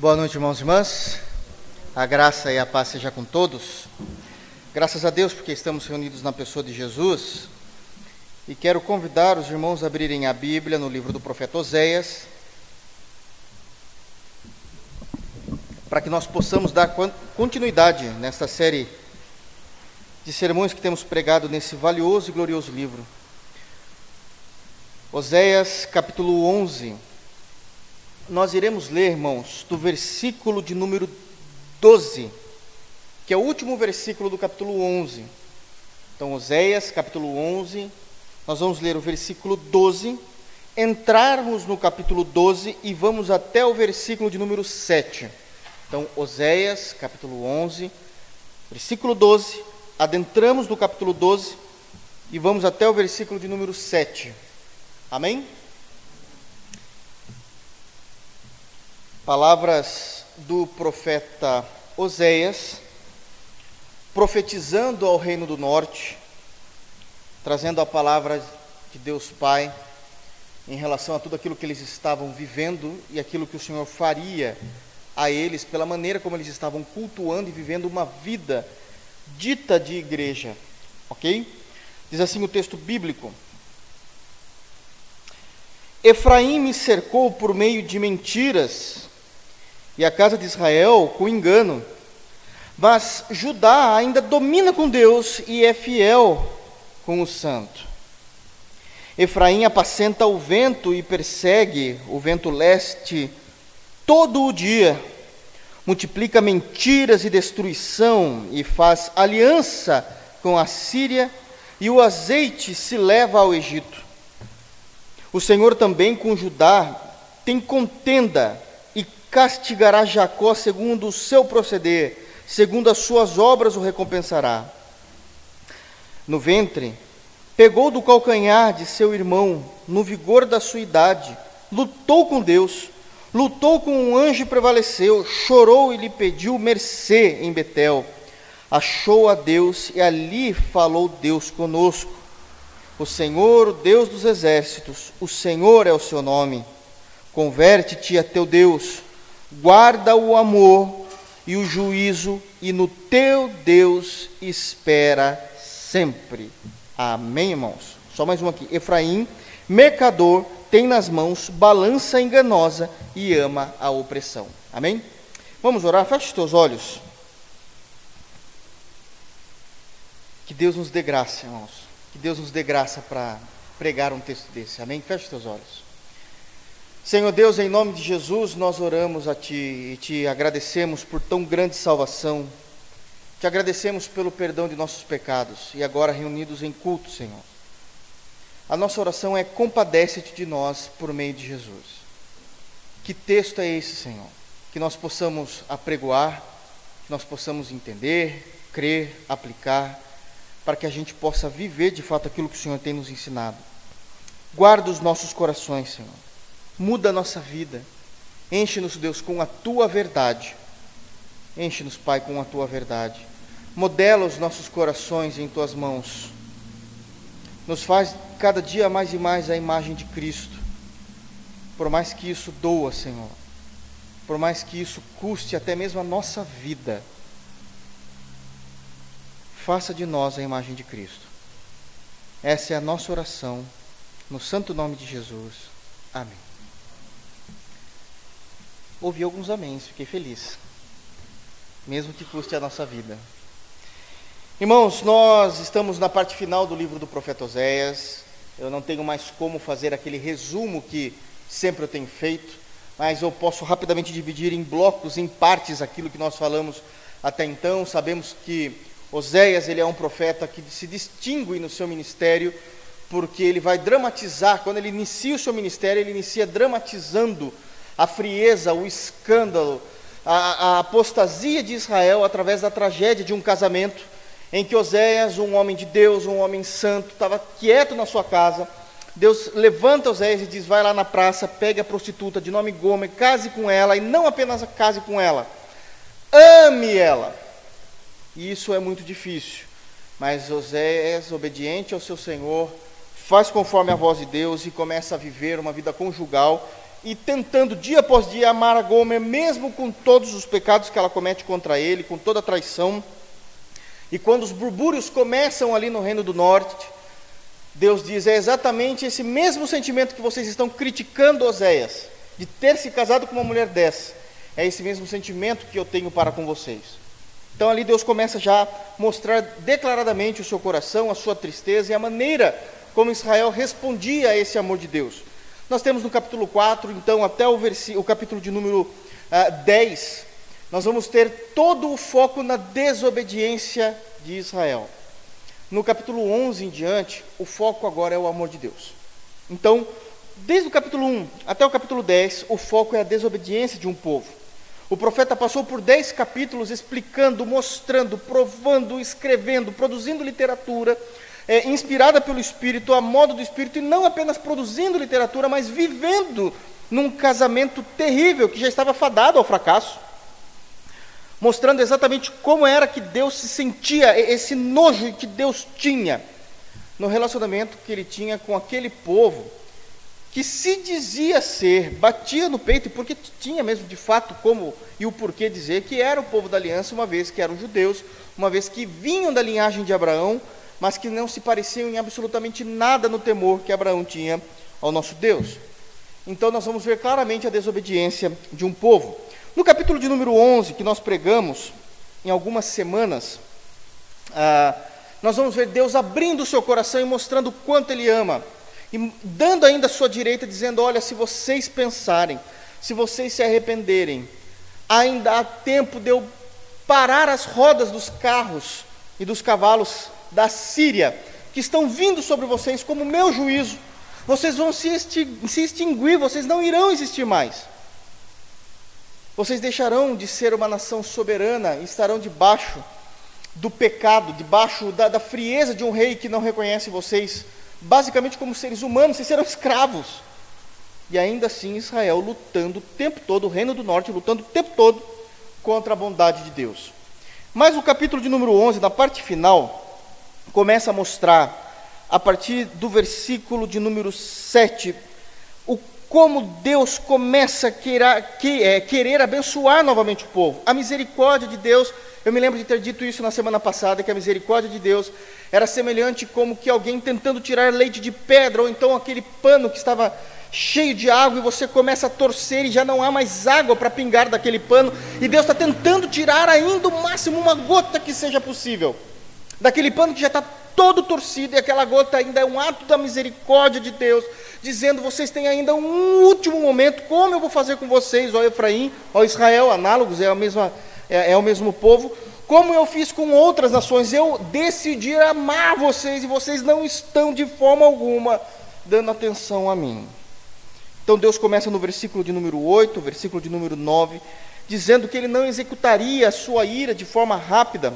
Boa noite, irmãos e irmãs. A graça e a paz seja com todos. Graças a Deus porque estamos reunidos na pessoa de Jesus. E quero convidar os irmãos a abrirem a Bíblia no livro do profeta Oséias, para que nós possamos dar continuidade nesta série de sermões que temos pregado nesse valioso e glorioso livro. Oséias capítulo 11. Nós iremos ler, irmãos, do versículo de número 12, que é o último versículo do capítulo 11. Então, Oséias capítulo 11, nós vamos ler o versículo 12, entrarmos no capítulo 12 e vamos até o versículo de número 7. Então, Oséias capítulo 11, versículo 12, adentramos no capítulo 12 e vamos até o versículo de número 7. Amém? Palavras do profeta Oséias, profetizando ao reino do norte, trazendo a palavra de Deus Pai em relação a tudo aquilo que eles estavam vivendo e aquilo que o Senhor faria a eles pela maneira como eles estavam cultuando e vivendo uma vida dita de igreja. Ok? Diz assim o texto bíblico. Efraim me cercou por meio de mentiras, e a casa de Israel com engano. Mas Judá ainda domina com Deus e é fiel com o santo. Efraim apacenta o vento e persegue o vento leste todo o dia. Multiplica mentiras e destruição e faz aliança com a Síria, e o azeite se leva ao Egito. O Senhor também com Judá tem contenda castigará Jacó segundo o seu proceder, segundo as suas obras o recompensará. No ventre, pegou do calcanhar de seu irmão, no vigor da sua idade, lutou com Deus, lutou com um anjo e prevaleceu, chorou e lhe pediu mercê em Betel. Achou a Deus e ali falou Deus conosco. O Senhor, o Deus dos exércitos, o Senhor é o seu nome. Converte-te a teu Deus, guarda o amor e o juízo, e no teu Deus espera sempre. Amém, irmãos? Só mais um aqui. Efraim, mercador, tem nas mãos balança enganosa e ama a opressão. Amém? Vamos orar? Feche os teus olhos. Que Deus nos dê graça, irmãos que Deus nos dê graça para pregar um texto desse. Amém? Feche os teus olhos. Senhor Deus, em nome de Jesus, nós oramos a Ti e te agradecemos por tão grande salvação. Te agradecemos pelo perdão de nossos pecados e agora reunidos em culto, Senhor. A nossa oração é compadece-te de nós por meio de Jesus. Que texto é esse, Senhor? Que nós possamos apregoar, que nós possamos entender, crer, aplicar para que a gente possa viver de fato aquilo que o Senhor tem nos ensinado. Guarda os nossos corações, Senhor. Muda a nossa vida. Enche-nos, Deus, com a tua verdade. Enche-nos, Pai, com a tua verdade. Modela os nossos corações em tuas mãos. Nos faz cada dia mais e mais a imagem de Cristo. Por mais que isso doa, Senhor. Por mais que isso custe até mesmo a nossa vida faça de nós a imagem de Cristo. Essa é a nossa oração, no santo nome de Jesus. Amém. Ouvi alguns améns, fiquei feliz, mesmo que custe a nossa vida. Irmãos, nós estamos na parte final do livro do profeta Oséias. Eu não tenho mais como fazer aquele resumo que sempre eu tenho feito, mas eu posso rapidamente dividir em blocos, em partes, aquilo que nós falamos até então. Sabemos que Oséias ele é um profeta que se distingue no seu ministério porque ele vai dramatizar, quando ele inicia o seu ministério, ele inicia dramatizando a frieza, o escândalo, a, a apostasia de Israel através da tragédia de um casamento em que Oséias, um homem de Deus, um homem santo, estava quieto na sua casa. Deus levanta Oséias e diz: Vai lá na praça, pegue a prostituta de nome Gomer, case com ela, e não apenas case com ela, ame ela. E isso é muito difícil. Mas Oséias, obediente ao seu Senhor, faz conforme a voz de Deus e começa a viver uma vida conjugal e tentando dia após dia amar a Gomer, mesmo com todos os pecados que ela comete contra ele, com toda a traição. E quando os burbúrios começam ali no Reino do Norte, Deus diz: é exatamente esse mesmo sentimento que vocês estão criticando Oséias, de ter se casado com uma mulher dessa. É esse mesmo sentimento que eu tenho para com vocês. Então ali Deus começa já a mostrar declaradamente o seu coração, a sua tristeza e a maneira como Israel respondia a esse amor de Deus. Nós temos no capítulo 4, então, até o, o capítulo de número uh, ah, 10, nós vamos ter todo o foco na desobediência de Israel. No capítulo 11 em diante, o foco agora é o amor de Deus. Então, desde o capítulo 1 até o capítulo 10, o foco é a desobediência de um povo. O profeta passou por 10 capítulos explicando, mostrando, provando, escrevendo, produzindo literatura é, inspirada pelo Espírito, a modo do Espírito, e não apenas produzindo literatura, mas vivendo num casamento terrível que já estava fadado ao fracasso, mostrando exatamente como era que Deus se sentia, esse nojo que Deus tinha no relacionamento que ele tinha com aquele povo que se dizia ser, batia no peito, porque tinha mesmo de fato como e o porquê dizer que era o povo da aliança, uma vez que eram judeus, uma vez que vinham da linhagem de Abraão, mas que não se pareciam em absolutamente nada no temor que Abraão tinha ao nosso Deus. Então nós vamos ver claramente a desobediência de um povo. No capítulo de número 11, que nós pregamos em algumas semanas, ah, nós vamos ver Deus abrindo o seu coração e mostrando o quanto Ele ama, e dando ainda a sua direita, dizendo: Olha, se vocês pensarem, se vocês se arrependerem, ainda há tempo de eu parar as rodas dos carros e dos cavalos da Síria, que estão vindo sobre vocês como meu juízo, vocês vão se extinguir, vocês não irão existir mais. Vocês deixarão de ser uma nação soberana e estarão debaixo do pecado, debaixo da, da frieza de um rei que não reconhece vocês, basicamente como seres humanos, vocês serão escravos. E ainda assim Israel lutando o tempo todo, o reino do norte lutando o tempo todo contra a bondade de Deus. Mas o capítulo de número 11, na parte final, começa a mostrar, a partir do versículo de número 7, o como Deus começa a querer, que, é, querer abençoar novamente o povo. A misericórdia de Deus, eu me lembro de ter dito isso na semana passada, que a misericórdia de Deus era semelhante como que alguém tentando tirar leite de pedra, ou então aquele pano que estava cheio de água e você começa a torcer e já não há mais água para pingar daquele pano, e Deus está tentando tirar ainda o máximo uma gota que seja possível daquele pano que já está todo torcido, e aquela gota ainda é um ato da misericórdia de Deus, dizendo: vocês têm ainda um último momento, como eu vou fazer com vocês, ó Efraim, ó Israel, análogos, é, a mesma, é, é o mesmo povo, como eu fiz com outras nações, eu decidi amar vocês e vocês não estão de forma alguma dando atenção a mim. Então Deus começa no versículo de número 8, versículo de número 9, dizendo que ele não executaria a sua ira de forma rápida,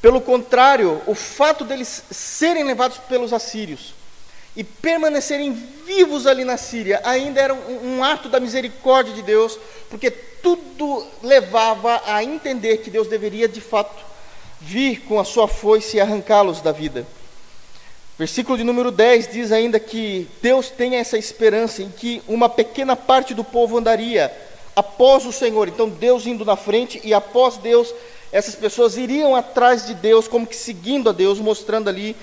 pelo contrário, o fato deles serem levados pelos assírios e permanecerem vivos ali na Síria ainda era um, um, ato da misericórdia de Deus, porque tudo levava a entender que Deus deveria de fato vir com a sua foice e arrancá-los da vida. Versículo de número 10 diz ainda que Deus tem essa esperança em que uma pequena parte do povo andaria após o Senhor. Então Deus indo na frente e após Deus essas pessoas iriam atrás de Deus, como que seguindo a Deus, mostrando ali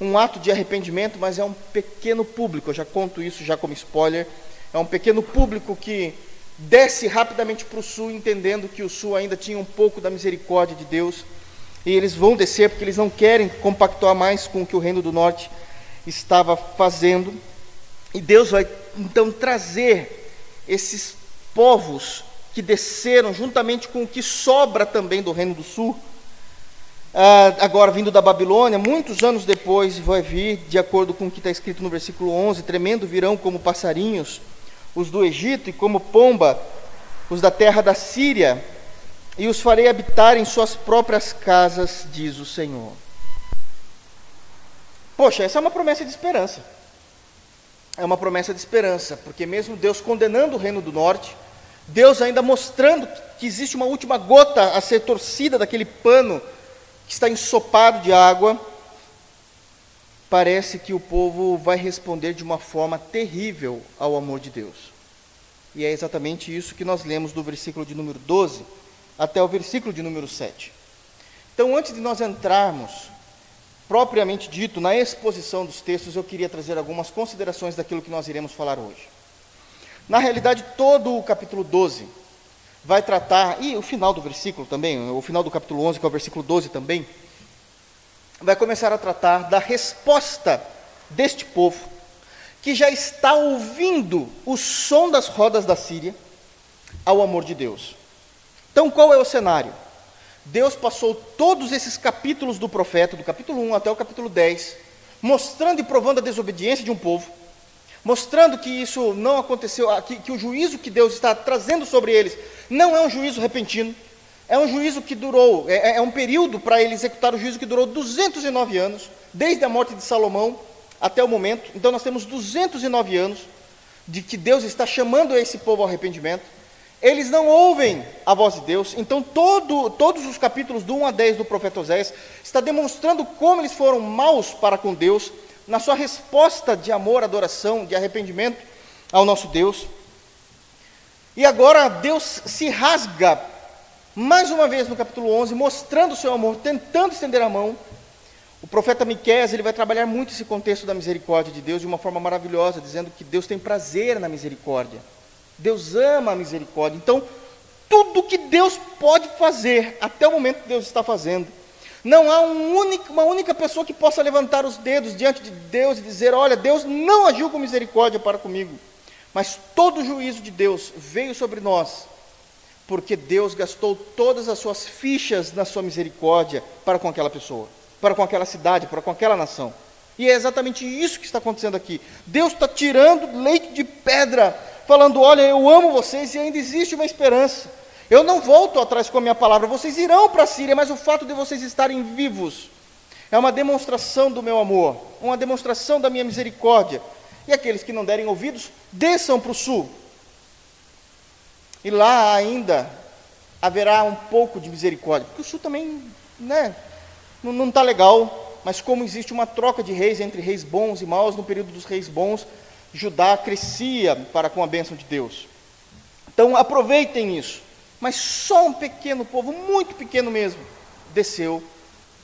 um ato de arrependimento, mas é um pequeno público, eu já conto isso já como spoiler, é um pequeno público que desce rapidamente para o sul, entendendo que o sul ainda tinha um pouco da misericórdia de Deus, e eles vão descer porque eles não querem compactuar mais com o que o reino do norte estava fazendo, e Deus vai então trazer esses povos que desceram juntamente com o que sobra também do Reino do Sul, ah, agora vindo da Babilônia, muitos anos depois vai vir, de acordo com o que está escrito no versículo 11: tremendo virão como passarinhos os do Egito e como pomba os da terra da Síria, e os farei habitar em suas próprias casas, diz o Senhor. Poxa, essa é uma promessa de esperança. É uma promessa de esperança, porque mesmo Deus condenando o reino do norte, Deus ainda mostrando que existe uma última gota a ser torcida daquele pano que está ensopado de água, parece que o povo vai responder de uma forma terrível ao amor de Deus. E é exatamente isso que nós lemos do versículo de número 12 até o versículo de número 7. Então, antes de nós entrarmos, propriamente dito, na exposição dos textos, eu queria trazer algumas considerações daquilo que nós iremos falar hoje. Na realidade, todo o capítulo 12 vai tratar, e o final do versículo também, o final do capítulo 11, que é o versículo 12 também, vai começar a tratar da resposta deste povo, que já está ouvindo o som das rodas da Síria, ao amor de Deus. Então, qual é o cenário? Deus passou todos esses capítulos do profeta, do capítulo 1 até o capítulo 10, mostrando e provando a desobediência de um povo, mostrando que isso não aconteceu, que, que o juízo que Deus está trazendo sobre eles não é um juízo repentino, é um juízo que durou, é, é um período para ele executar o juízo que durou 209 anos, desde a morte de Salomão até o momento. Então nós temos 209 anos de que Deus está chamando esse povo ao arrependimento. Eles não ouvem a voz de Deus, então todo, todos os capítulos do 1 a 10 do profeta Oséias está demonstrando como eles foram maus para com Deus, na sua resposta de amor, adoração, de arrependimento ao nosso Deus. E agora Deus se rasga, mais uma vez no capítulo 11, mostrando o seu amor, tentando estender a mão. O profeta Miqueias, ele vai trabalhar muito esse contexto da misericórdia de Deus de uma forma maravilhosa, dizendo que Deus tem prazer na misericórdia. Deus ama a misericórdia. Então, tudo que Deus pode fazer, até o momento Deus está fazendo. Não há um único, uma única pessoa que possa levantar os dedos diante de Deus e dizer: Olha, Deus não agiu com misericórdia para comigo. Mas todo o juízo de Deus veio sobre nós, porque Deus gastou todas as suas fichas na sua misericórdia para com aquela pessoa, para com aquela cidade, para com aquela nação. E é exatamente isso que está acontecendo aqui. Deus está tirando leite de pedra falando: Olha, eu amo vocês e ainda existe uma esperança. Eu não volto atrás com a minha palavra, vocês irão para a Síria, mas o fato de vocês estarem vivos é uma demonstração do meu amor, uma demonstração da minha misericórdia. E aqueles que não derem ouvidos, desçam para o sul. E lá ainda haverá um pouco de misericórdia, porque o sul também né, não está legal, mas como existe uma troca de reis entre reis bons e maus, no período dos reis bons, Judá crescia para com a bênção de Deus. Então aproveitem isso. Mas só um pequeno povo, muito pequeno mesmo, desceu,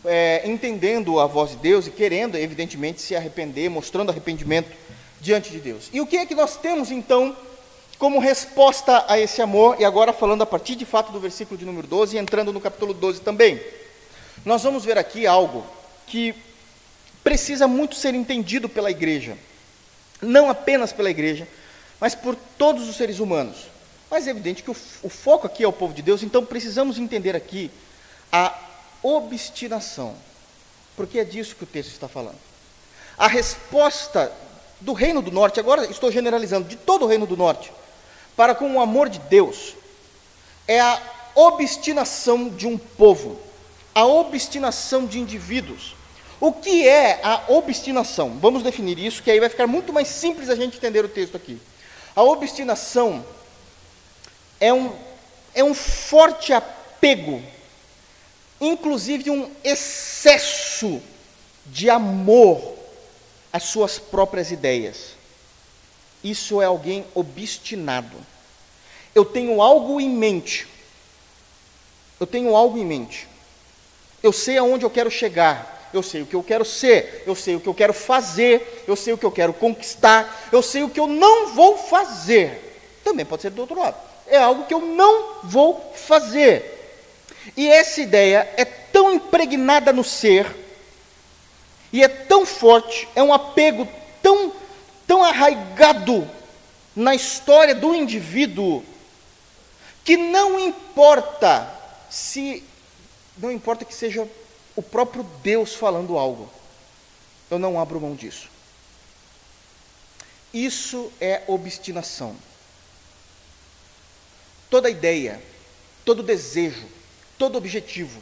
é, entendendo a voz de Deus e querendo, evidentemente, se arrepender, mostrando arrependimento diante de Deus. E o que é que nós temos então como resposta a esse amor? E agora falando a partir de fato do versículo de número 12 e entrando no capítulo 12 também. Nós vamos ver aqui algo que precisa muito ser entendido pela igreja não apenas pela igreja, mas por todos os seres humanos. Mas é evidente que o, o foco aqui é o povo de Deus, então precisamos entender aqui a obstinação, porque é disso que o texto está falando. A resposta do reino do norte, agora estou generalizando, de todo o reino do norte, para com o amor de Deus, é a obstinação de um povo, a obstinação de indivíduos, o que é a obstinação? Vamos definir isso, que aí vai ficar muito mais simples a gente entender o texto aqui. A obstinação é um, é um forte apego, inclusive um excesso de amor às suas próprias ideias. Isso é alguém obstinado. Eu tenho algo em mente. Eu tenho algo em mente. Eu sei aonde eu quero chegar eu sei o que eu quero ser, eu sei o que eu quero fazer, eu sei o que eu quero conquistar, eu sei o que eu não vou fazer. Também pode ser do outro lado. É algo que eu não vou fazer. E essa ideia é tão impregnada no ser, e é tão forte, é um apego tão, tão arraigado na história do indivíduo, que não importa se, não importa que seja o próprio Deus falando algo. Eu não abro mão disso. Isso é obstinação. Toda ideia, todo desejo, todo objetivo,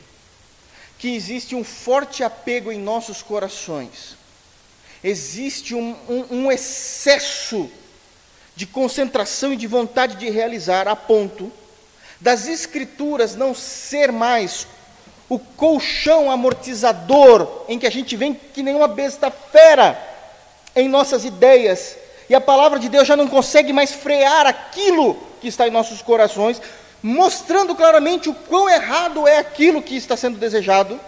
que existe um forte apego em nossos corações, existe um, um, um excesso de concentração e de vontade de realizar, a ponto das Escrituras não ser mais o colchão amortizador em que a gente vem que nenhuma besta fera em nossas ideias e a palavra de Deus já não consegue mais frear aquilo que está em nossos corações, mostrando claramente o quão errado é aquilo que está sendo desejado,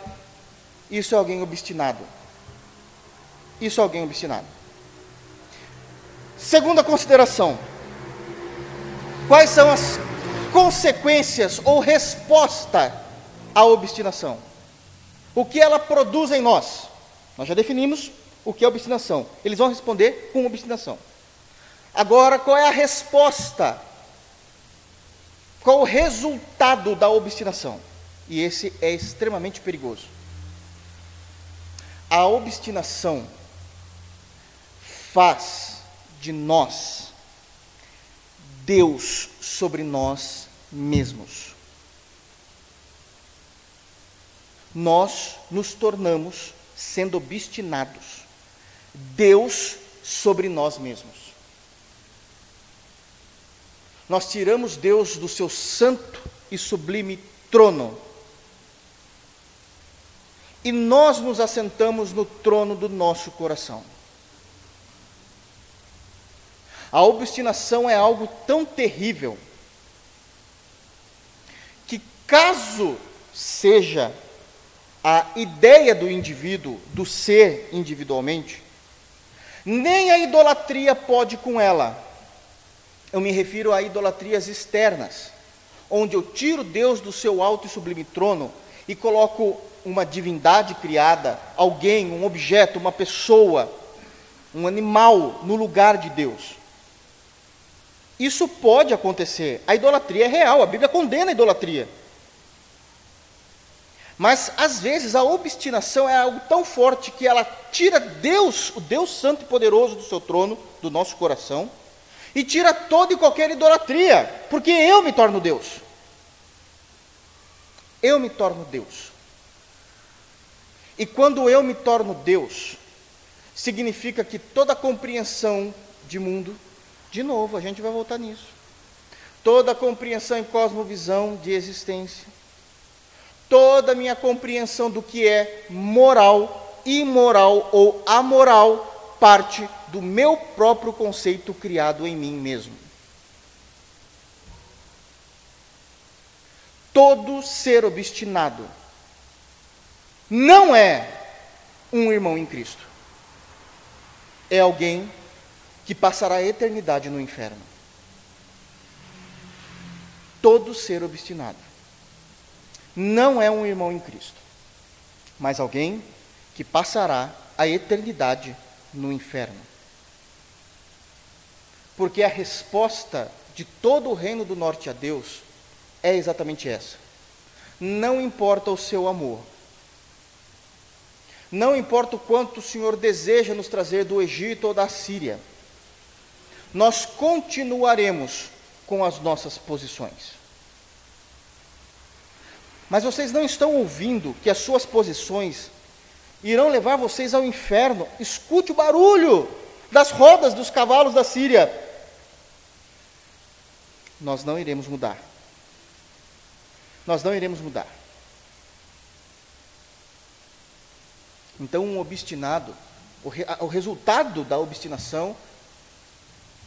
isso é alguém obstinado. Isso é alguém obstinado. Segunda consideração: quais são as consequências ou resposta à obstinação? O que ela produz em nós? Nós já definimos o que é obstinação. Eles vão responder com obstinação. Agora, qual é a resposta? Qual o resultado da obstinação? E esse é extremamente perigoso. A obstinação faz de nós Deus sobre nós mesmos. Nós nos tornamos, sendo obstinados, Deus sobre nós mesmos. Nós tiramos Deus do seu santo e sublime trono. E nós nos assentamos no trono do nosso coração. A obstinação é algo tão terrível que, caso seja a ideia do indivíduo, do ser individualmente, nem a idolatria pode com ela. Eu me refiro a idolatrias externas, onde eu tiro Deus do seu alto e sublime trono e coloco uma divindade criada, alguém, um objeto, uma pessoa, um animal no lugar de Deus. Isso pode acontecer. A idolatria é real, a Bíblia condena a idolatria. Mas às vezes a obstinação é algo tão forte que ela tira Deus, o Deus Santo e Poderoso do seu trono, do nosso coração, e tira toda e qualquer idolatria, porque eu me torno Deus. Eu me torno Deus. E quando eu me torno Deus, significa que toda compreensão de mundo, de novo, a gente vai voltar nisso. Toda compreensão e cosmovisão de existência, toda a minha compreensão do que é moral, imoral ou amoral parte do meu próprio conceito criado em mim mesmo. Todo ser obstinado não é um irmão em Cristo. É alguém que passará a eternidade no inferno. Todo ser obstinado não é um irmão em Cristo, mas alguém que passará a eternidade no inferno. Porque a resposta de todo o reino do norte a Deus é exatamente essa. Não importa o seu amor, não importa o quanto o Senhor deseja nos trazer do Egito ou da Síria, nós continuaremos com as nossas posições. Mas vocês não estão ouvindo que as suas posições irão levar vocês ao inferno. Escute o barulho das rodas dos cavalos da Síria. Nós não iremos mudar. Nós não iremos mudar. Então, um obstinado, o, re, o resultado da obstinação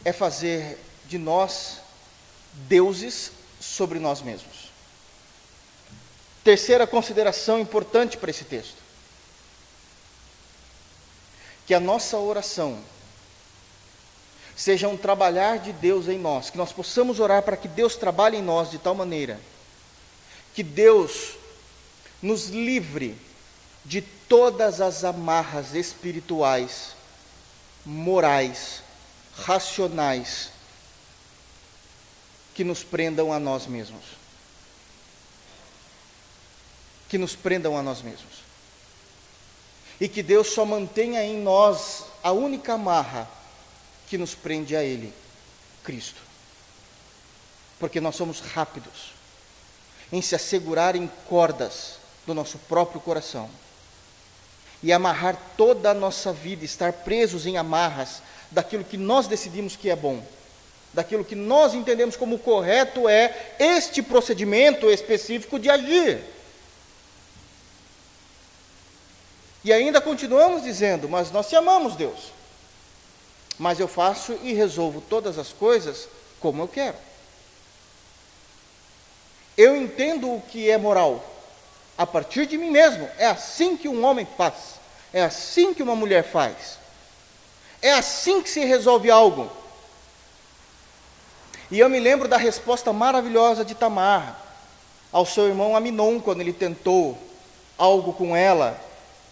é fazer de nós deuses sobre nós mesmos. Terceira consideração importante para esse texto: que a nossa oração seja um trabalhar de Deus em nós, que nós possamos orar para que Deus trabalhe em nós de tal maneira que Deus nos livre de todas as amarras espirituais, morais, racionais que nos prendam a nós mesmos que nos prendam a nós mesmos. E que Deus só mantenha em nós a única amarra que nos prende a Ele, Cristo. Porque nós somos rápidos em se assegurar em cordas do nosso próprio coração e amarrar toda a nossa vida, estar presos em amarras daquilo que nós decidimos que é bom, daquilo que nós entendemos como correto é este procedimento específico de agir. E ainda continuamos dizendo, mas nós te amamos, Deus. mas eu faço e resolvo todas as coisas como eu quero. Eu entendo o que é moral a partir de mim mesmo. É assim que um homem faz. É assim que uma mulher faz. É assim que se resolve algo. E eu me lembro da resposta maravilhosa de Tamar ao seu irmão Aminon quando ele tentou algo com ela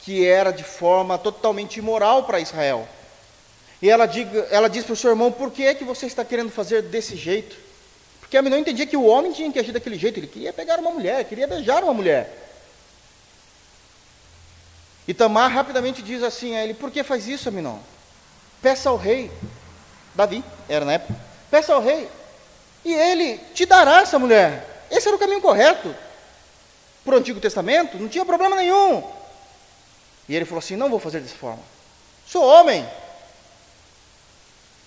que era de forma totalmente imoral para Israel. E ela, diga, ela diz para o seu irmão: Por que é que você está querendo fazer desse jeito? Porque a não entendia que o homem tinha que agir daquele jeito, ele queria pegar uma mulher, queria beijar uma mulher. E Tamar rapidamente diz assim a ele: Por que faz isso, Aminon? Peça ao rei, Davi, era na época, peça ao rei, e ele te dará essa mulher. Esse era o caminho correto. Para o Antigo Testamento, não tinha problema nenhum. E ele falou assim: Não vou fazer dessa forma. Sou homem,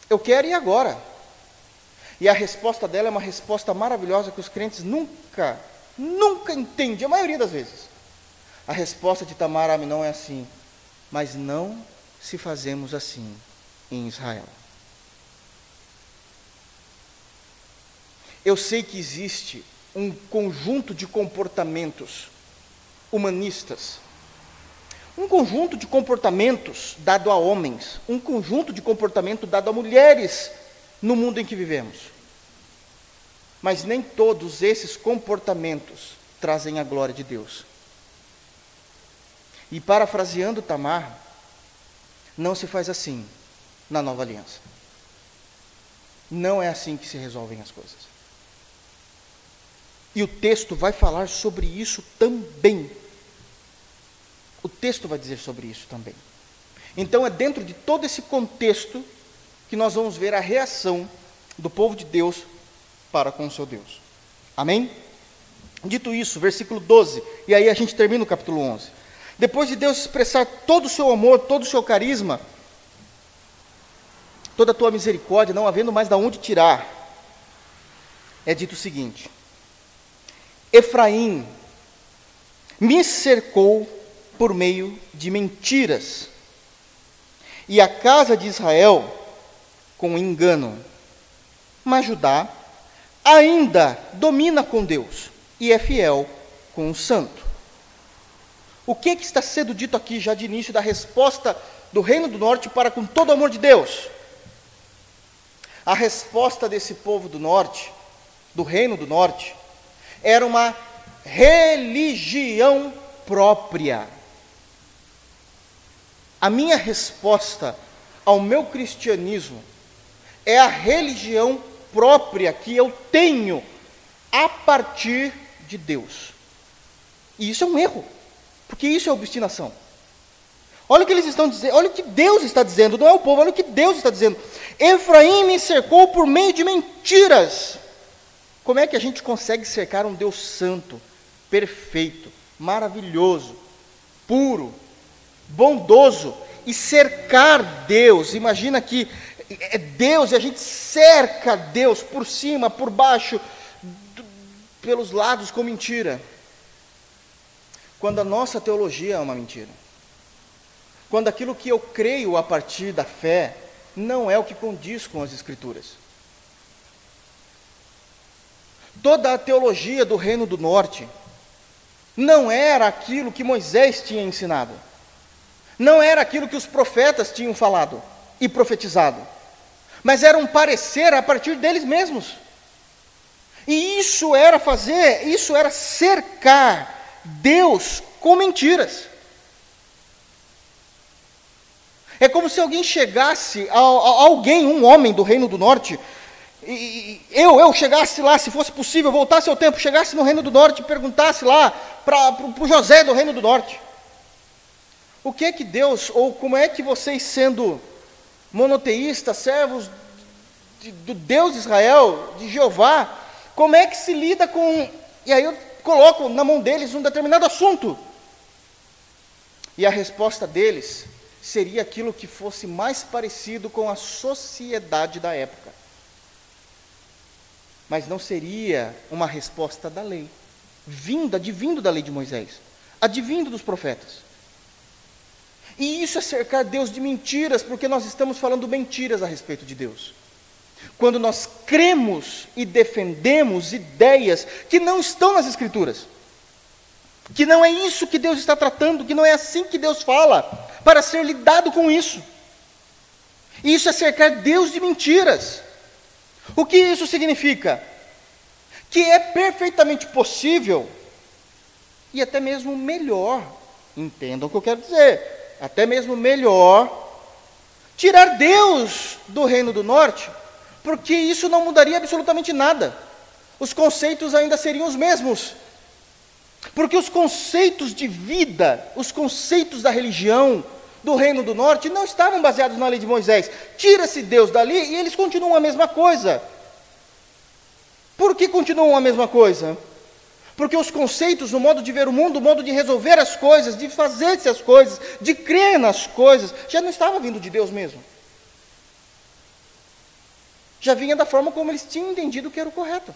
eu quero e agora. E a resposta dela é uma resposta maravilhosa que os crentes nunca, nunca entendem, a maioria das vezes. A resposta de Tamar Aminon é assim: Mas não se fazemos assim em Israel. Eu sei que existe um conjunto de comportamentos humanistas um conjunto de comportamentos dado a homens, um conjunto de comportamento dado a mulheres no mundo em que vivemos. Mas nem todos esses comportamentos trazem a glória de Deus. E parafraseando Tamar, não se faz assim na nova aliança. Não é assim que se resolvem as coisas. E o texto vai falar sobre isso também o texto vai dizer sobre isso também. Então é dentro de todo esse contexto que nós vamos ver a reação do povo de Deus para com o seu Deus. Amém? Dito isso, versículo 12, e aí a gente termina o capítulo 11. Depois de Deus expressar todo o seu amor, todo o seu carisma, toda a tua misericórdia, não havendo mais de onde tirar, é dito o seguinte: Efraim me cercou por meio de mentiras. E a casa de Israel com engano. Mas Judá ainda domina com Deus e é fiel com o santo. O que, que está sendo dito aqui já de início da resposta do Reino do Norte para com todo o amor de Deus? A resposta desse povo do Norte, do Reino do Norte, era uma religião própria. A minha resposta ao meu cristianismo é a religião própria que eu tenho a partir de Deus. E isso é um erro, porque isso é obstinação. Olha o que eles estão dizendo, olha o que Deus está dizendo, não é o povo, olha o que Deus está dizendo. Efraim me cercou por meio de mentiras. Como é que a gente consegue cercar um Deus santo, perfeito, maravilhoso, puro, bondoso e cercar Deus. Imagina que é Deus e a gente cerca Deus por cima, por baixo, pelos lados com mentira. Quando a nossa teologia é uma mentira. Quando aquilo que eu creio a partir da fé não é o que condiz com as Escrituras. Toda a teologia do Reino do Norte não era aquilo que Moisés tinha ensinado não era aquilo que os profetas tinham falado e profetizado, mas era um parecer a partir deles mesmos. E isso era fazer, isso era cercar Deus com mentiras. É como se alguém chegasse, a, a, alguém, um homem do Reino do Norte, e, eu, eu chegasse lá, se fosse possível, voltasse ao tempo, chegasse no Reino do Norte e perguntasse lá para o José do Reino do Norte: o que é que Deus, ou como é que vocês, sendo monoteístas, servos de, do Deus de Israel, de Jeová, como é que se lida com. E aí eu coloco na mão deles um determinado assunto. E a resposta deles seria aquilo que fosse mais parecido com a sociedade da época. Mas não seria uma resposta da lei, vinda, advindo da lei de Moisés, advindo dos profetas. E isso é cercar Deus de mentiras, porque nós estamos falando mentiras a respeito de Deus. Quando nós cremos e defendemos ideias que não estão nas Escrituras, que não é isso que Deus está tratando, que não é assim que Deus fala, para ser lidado com isso. Isso é cercar Deus de mentiras. O que isso significa? Que é perfeitamente possível e até mesmo melhor, entendam o que eu quero dizer, até mesmo melhor, tirar Deus do reino do norte, porque isso não mudaria absolutamente nada. Os conceitos ainda seriam os mesmos. Porque os conceitos de vida, os conceitos da religião, do reino do norte, não estavam baseados na lei de Moisés. Tira-se Deus dali e eles continuam a mesma coisa. Por que continuam a mesma coisa? Porque os conceitos, o modo de ver o mundo, o modo de resolver as coisas, de fazer-se as coisas, de crer nas coisas, já não estava vindo de Deus mesmo. Já vinha da forma como eles tinham entendido que era o correto.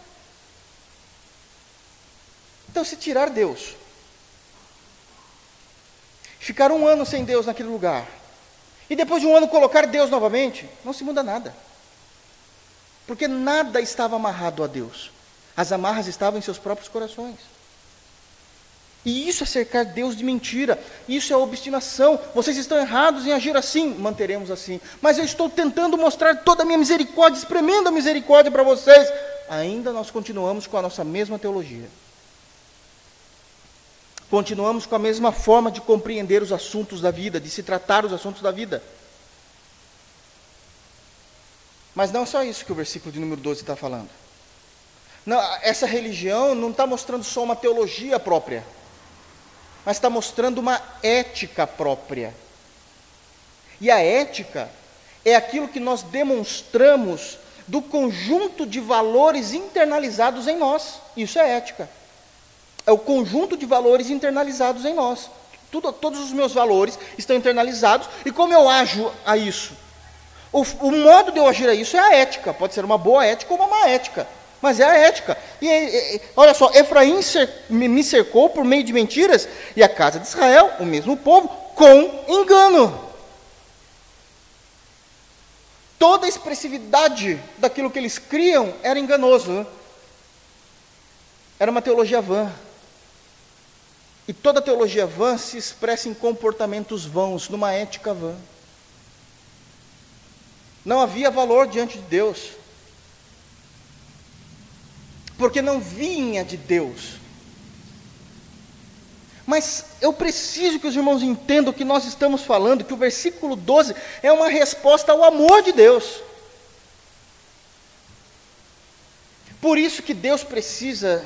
Então, se tirar Deus, ficar um ano sem Deus naquele lugar, e depois de um ano colocar Deus novamente, não se muda nada. Porque nada estava amarrado a Deus. As amarras estavam em seus próprios corações. E isso é cercar Deus de mentira, isso é obstinação. Vocês estão errados em agir assim, manteremos assim. Mas eu estou tentando mostrar toda a minha misericórdia, espremendo a misericórdia para vocês. Ainda nós continuamos com a nossa mesma teologia. Continuamos com a mesma forma de compreender os assuntos da vida, de se tratar os assuntos da vida. Mas não é só isso que o versículo de número 12 está falando. Não, essa religião não está mostrando só uma teologia própria, mas está mostrando uma ética própria. E a ética é aquilo que nós demonstramos do conjunto de valores internalizados em nós. Isso é ética é o conjunto de valores internalizados em nós. Tudo, todos os meus valores estão internalizados, e como eu ajo a isso? O, o, modo de eu agir a isso é a ética, pode ser uma boa ética ou uma má ética, mas é a ética. E, e olha só, Efraim cer, me, me cercou por meio de mentiras, e a casa de Israel, o mesmo povo, com engano. Toda a expressividade daquilo que eles criam era enganoso. Né? Era uma teologia vã. E toda teologia vã se expressa em comportamentos vãos, numa ética vã. Não havia valor diante de Deus, porque não vinha de Deus. Mas eu preciso que os irmãos entendam que nós estamos falando, que o versículo 12 é uma resposta ao amor de Deus. Por isso que Deus precisa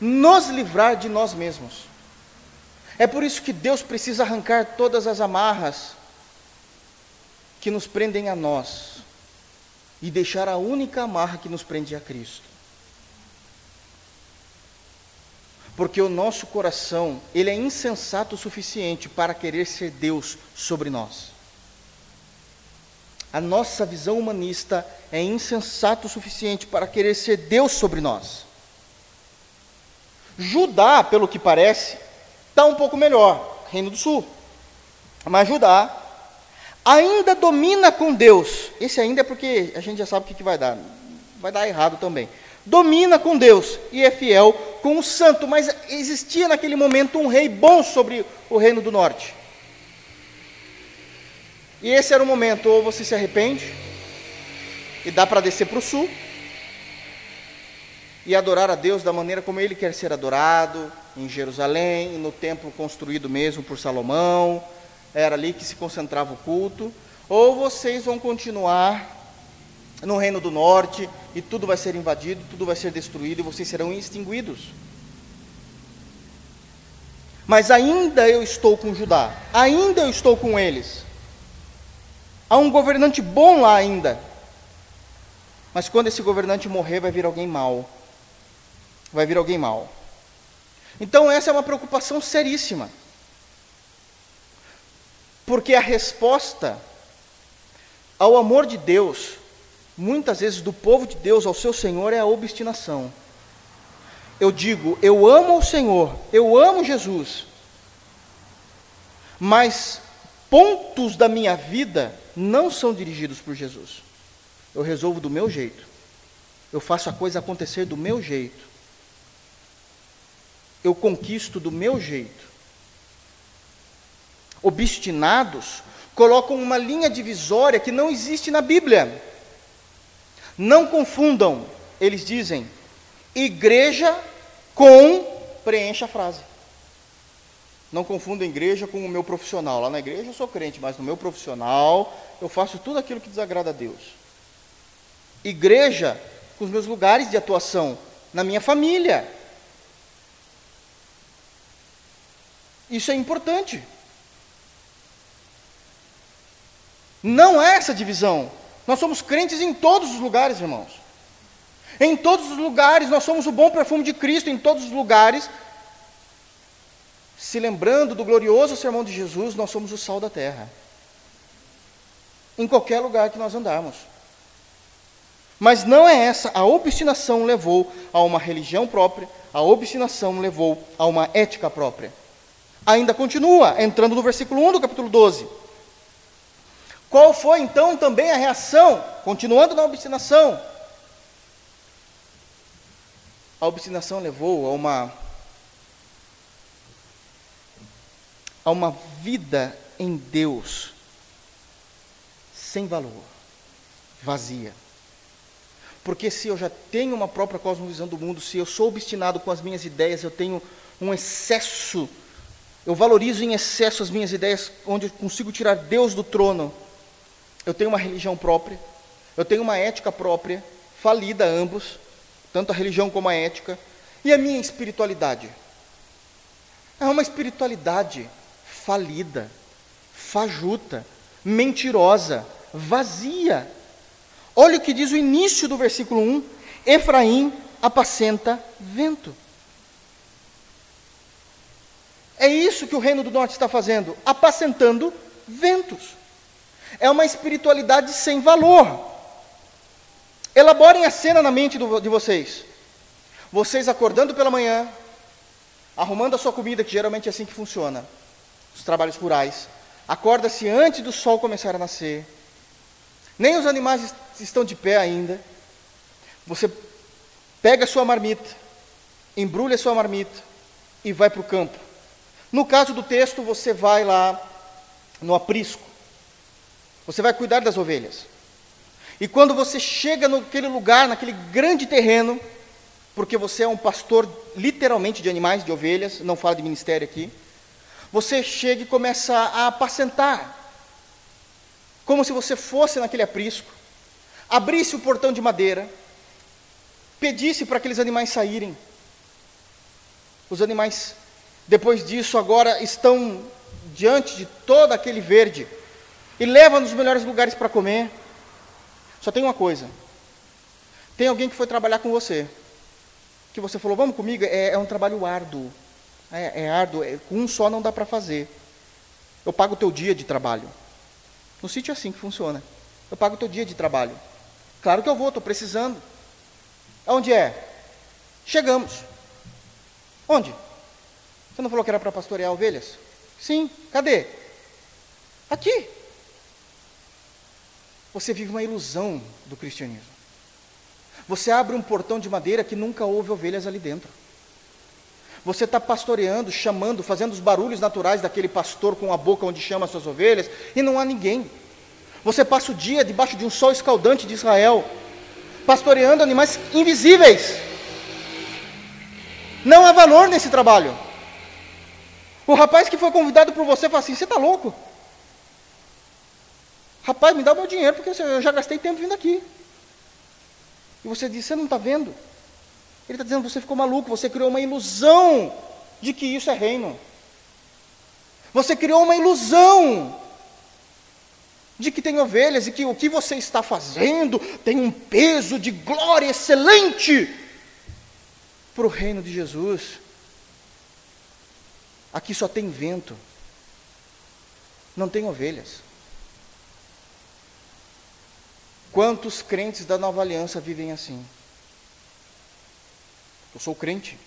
nos livrar de nós mesmos. É por isso que Deus precisa arrancar todas as amarras que nos prendem a nós e deixar a única amarra que nos prende a Cristo. Porque o nosso coração, ele é insensato o suficiente para querer ser Deus sobre nós. A nossa visão humanista é insensata o suficiente para querer ser Deus sobre nós. Judá, pelo que parece, está um pouco melhor, Reino do Sul. Mas Judá ainda domina com Deus. Esse ainda é porque a gente já sabe o que, que vai dar. Vai dar errado também. Domina com Deus e é fiel com o santo, mas existia naquele momento um rei bom sobre o reino do norte. E esse era o momento, ou você se arrepende e dá para descer para o sul e adorar a Deus da maneira como ele quer ser adorado, em Jerusalém, no templo construído mesmo por Salomão, era ali que se concentrava o culto, ou vocês vão continuar no reino do norte e tudo vai ser invadido, tudo vai ser destruído e vocês serão extinguidos. Mas ainda eu estou com Judá, ainda eu estou com eles. Há um governante bom lá ainda. Mas quando esse governante morrer, vai vir alguém mau. Vai vir alguém mau. Então, essa é uma preocupação seríssima. Porque a resposta ao amor de Deus, muitas vezes do povo de Deus ao seu Senhor, é a obstinação. Eu digo, eu amo o Senhor, eu amo Jesus, mas pontos da minha vida não são dirigidos por Jesus. Eu resolvo do meu jeito. Eu faço a coisa acontecer do meu jeito. Eu conquisto do meu jeito. Obstinados colocam uma linha divisória que não existe na Bíblia. Não confundam, eles dizem, igreja com, preencha a frase. Não confundam igreja com o meu profissional. Lá na igreja eu sou crente, mas no meu profissional eu faço tudo aquilo que desagrada a Deus. Igreja com os meus lugares de atuação, na minha família. Isso é importante. Não é essa divisão. Nós somos crentes em todos os lugares, irmãos. Em todos os lugares, nós somos o bom perfume de Cristo, em todos os lugares. Se lembrando do glorioso sermão de Jesus, nós somos o sal da terra. Em qualquer lugar que nós andarmos. Mas não é essa, a obstinação levou a uma religião própria, a obstinação levou a uma ética própria. Ainda continua, entrando no versículo 1 do capítulo 12. Qual foi então também a reação, continuando na obstinação? A obstinação levou a uma a uma vida em Deus sem valor, vazia. Porque se eu já tenho uma própria cosmovisão do mundo, se eu sou obstinado com as minhas ideias, eu tenho um excesso, eu valorizo em excesso as minhas ideias, onde eu consigo tirar Deus do trono, eu tenho uma religião própria, eu tenho uma ética própria, falida ambos, tanto a religião como a ética, e a minha espiritualidade. É uma espiritualidade falida, fajuta, mentirosa, vazia. Olha o que diz o início do versículo 1: Efraim apacenta vento. É isso que o reino do norte está fazendo, apacentando ventos é uma espiritualidade sem valor. Elaborem a cena na mente do, de vocês. Vocês acordando pela manhã, arrumando a sua comida, que geralmente é assim que funciona, os trabalhos rurais. Acorda-se antes do sol começar a nascer. Nem os animais estão de pé ainda. Você pega a sua marmita, embrulha a sua marmita e vai para o campo. No caso do texto, você vai lá no aprisco. Você vai cuidar das ovelhas. E quando você chega naquele lugar, naquele grande terreno, porque você é um pastor literalmente de animais, de ovelhas, não fala de ministério aqui, você chega e começa a apacentar, como se você fosse naquele aprisco, abrisse o portão de madeira, pedisse para aqueles animais saírem. Os animais, depois disso, agora estão diante de todo aquele verde, e leva nos melhores lugares para comer. Só tem uma coisa: tem alguém que foi trabalhar com você, que você falou, vamos comigo? É, é um trabalho árduo. É, é árduo, é, com um só não dá para fazer. Eu pago o teu dia de trabalho. No sítio é assim que funciona. Eu pago o teu dia de trabalho. Claro que eu vou, estou precisando. Onde é? Chegamos. Onde? Você não falou que era para pastorear ovelhas? Sim. Cadê? Aqui. Você vive uma ilusão do cristianismo. Você abre um portão de madeira que nunca houve ovelhas ali dentro. Você está pastoreando, chamando, fazendo os barulhos naturais daquele pastor com a boca onde chama as suas ovelhas, e não há ninguém. Você passa o dia debaixo de um sol escaldante de Israel, pastoreando animais invisíveis. Não há valor nesse trabalho. O rapaz que foi convidado por você fala assim: Você está louco? Rapaz, me dá o meu dinheiro, porque eu já gastei tempo vindo aqui. E você diz, você não está vendo? Ele está dizendo, você ficou maluco, você criou uma ilusão de que isso é reino. Você criou uma ilusão de que tem ovelhas e que o que você está fazendo tem um peso de glória excelente para o reino de Jesus. Aqui só tem vento, não tem ovelhas. Quantos crentes da nova aliança vivem assim? Eu sou crente,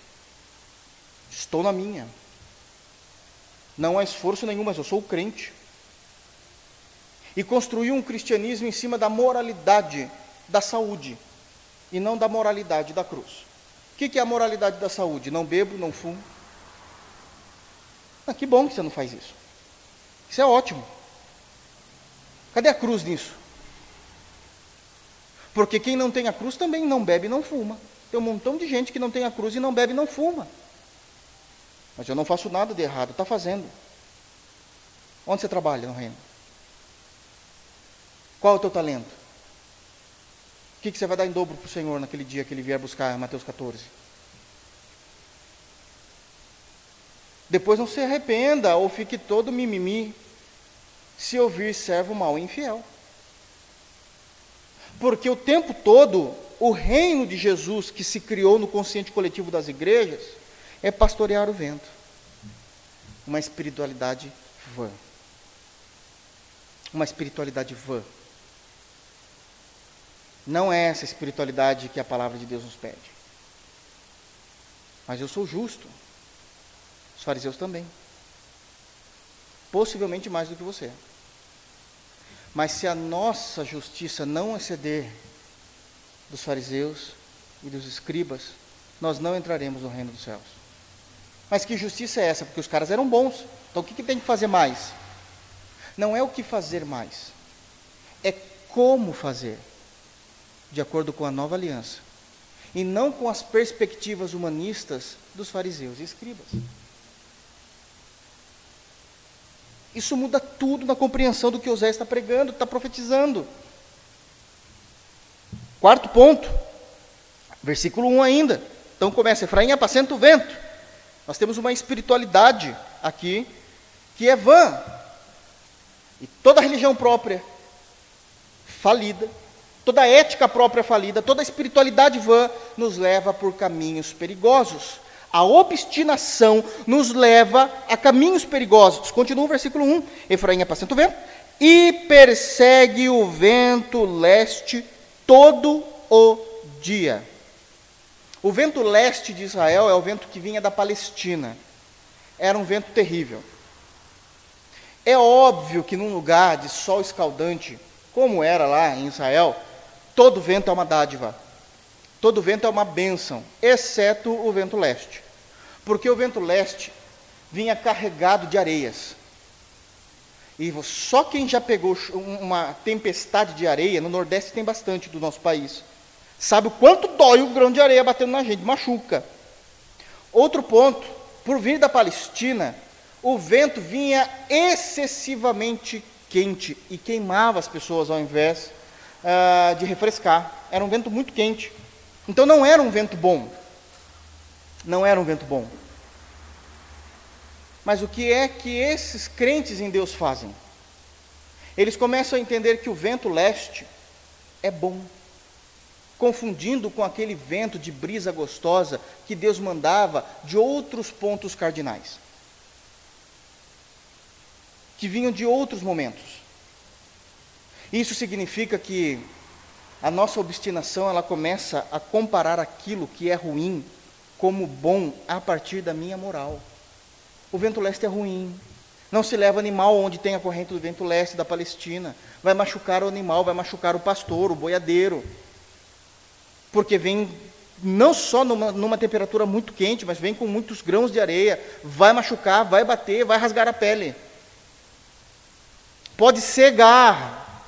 estou na minha. Não há esforço nenhum, mas eu sou crente. e construiu um cristianismo em cima da moralidade da saúde e não da moralidade da cruz. O que é a moralidade da saúde? Não bebo, não fumo. Ah, que bom que você não faz isso. Isso é ótimo. Cadê a cruz nisso? Porque quem não tem a cruz também não bebe e não fuma. Tem um montão de gente que não tem a cruz e não bebe e não fuma. Mas eu não faço nada de errado, está fazendo. Onde você trabalha no reino? Qual é o teu talento? O que, que você vai dar em dobro para o Senhor naquele dia que Ele vier buscar, Mateus 14? Depois não se arrependa ou fique todo mimimi se ouvir servo mau e infiel. Porque o tempo todo, o reino de Jesus que se criou no consciente coletivo das igrejas é pastorear o vento. Uma espiritualidade vã. Uma espiritualidade vã. Não é essa espiritualidade que a palavra de Deus nos pede. Mas eu sou justo. Os fariseus também. Possivelmente mais do que você. Mas se a nossa justiça não exceder dos fariseus e dos escribas, nós não entraremos no reino dos céus. Mas que justiça é essa? Porque os caras eram bons. Então o que, que tem que fazer mais? Não é o que fazer mais, é como fazer de acordo com a nova aliança, e não com as perspectivas humanistas dos fariseus e escribas. Isso muda tudo na compreensão do que José está pregando, está profetizando. Quarto ponto, versículo 1 ainda. Então começa, Efraim apacenta o vento. Nós temos uma espiritualidade aqui que é vã. E toda religião própria falida Toda ética própria falida, toda espiritualidade vã nos leva por caminhos perigosos. A obstinação nos leva a caminhos perigosos. Continua o versículo 1. Efraim apacenta o vento e persegue o vento leste todo o dia. O vento leste de Israel é o vento que vinha da Palestina. Era um vento terrível. É óbvio que num lugar de sol escaldante, como era lá em Israel, Todo vento é uma dádiva. Todo vento é uma bênção, exceto o vento leste. Porque o vento leste vinha carregado de areias. E só quem já pegou uma tempestade de areia, no Nordeste tem bastante do nosso país, sabe o quanto dói o grão de areia batendo na gente, machuca. Outro ponto, por vir da Palestina, o vento vinha excessivamente quente e queimava as pessoas ao invés uh, de refrescar. Era um vento muito quente. Então não era um vento bom. Não era um vento bom. Mas o que é que esses crentes em Deus fazem? Eles começam a entender que o vento leste é bom, confundindo com aquele vento de brisa gostosa que Deus mandava de outros pontos cardinais, que vinham de outros momentos. Isso significa que a nossa obstinação ela começa a comparar aquilo que é ruim como bom a partir da minha moral. O vento leste é ruim. Não se leva animal onde tem a corrente do vento leste da Palestina. Vai machucar o animal, vai machucar o pastor, o boiadeiro. Porque vem não só numa, numa temperatura muito quente, mas vem com muitos grãos de areia. Vai machucar, vai bater, vai rasgar a pele. Pode cegar,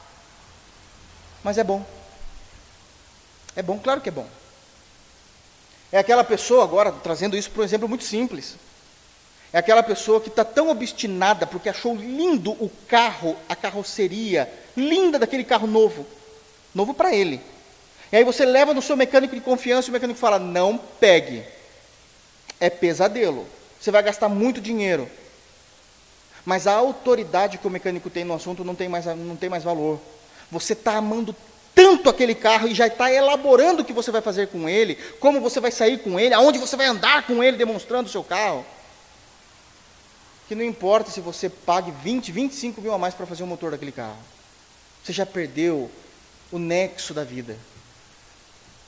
mas é bom. É bom, claro que é bom. É aquela pessoa, agora, trazendo isso para um exemplo muito simples. É aquela pessoa que está tão obstinada porque achou lindo o carro, a carroceria, linda daquele carro novo. Novo para ele. E aí você leva no seu mecânico de confiança e o mecânico fala: não pegue. É pesadelo. Você vai gastar muito dinheiro. Mas a autoridade que o mecânico tem no assunto não tem mais, não tem mais valor. Você está amando tanto aquele carro e já está elaborando o que você vai fazer com ele, como você vai sair com ele, aonde você vai andar com ele demonstrando o seu carro. Que não importa se você pague 20, 25 mil a mais para fazer o motor daquele carro. Você já perdeu o nexo da vida.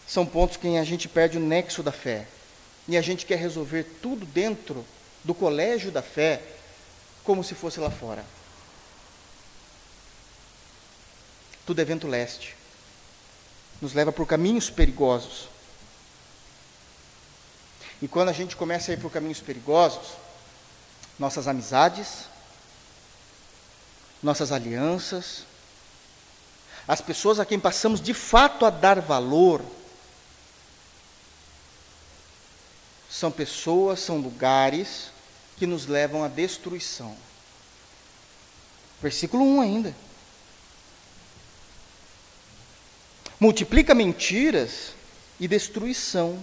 São pontos que a gente perde o nexo da fé. E a gente quer resolver tudo dentro do colégio da fé, como se fosse lá fora. tudo é vento leste. Nos leva por caminhos perigosos. E quando a gente começa a ir por caminhos perigosos, nossas amizades, nossas alianças, as pessoas a quem passamos de fato a dar valor, são pessoas, são lugares que nos levam à destruição. Versículo 1 ainda. Multiplica mentiras e destruição,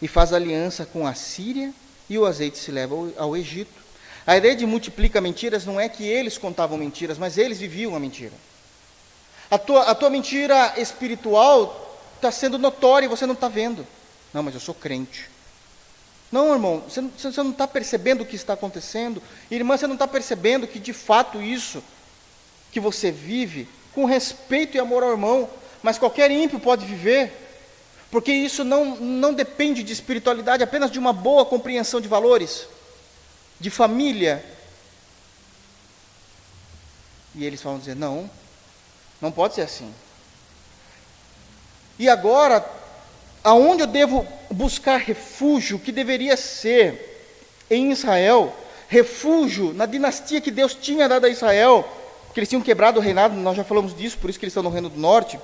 e faz aliança com a Síria, e o azeite se leva ao, ao Egito. A ideia de multiplica mentiras não é que eles contavam mentiras, mas eles viviam a mentira. A tua, a tua mentira espiritual está sendo notória e você não está vendo. Não, mas eu sou crente. Não, irmão, você, você não está percebendo o que está acontecendo. Irmã, você não está percebendo que de fato isso que você vive, com respeito e amor ao irmão, mas qualquer ímpio pode viver, porque isso não, não depende de espiritualidade, apenas de uma boa compreensão de valores, de família. E eles vão dizer: não, não pode ser assim. E agora, aonde eu devo buscar refúgio, que deveria ser em Israel, refúgio na dinastia que Deus tinha dado a Israel, que eles tinham quebrado o reinado, nós já falamos disso, por isso que eles estão no reino do norte,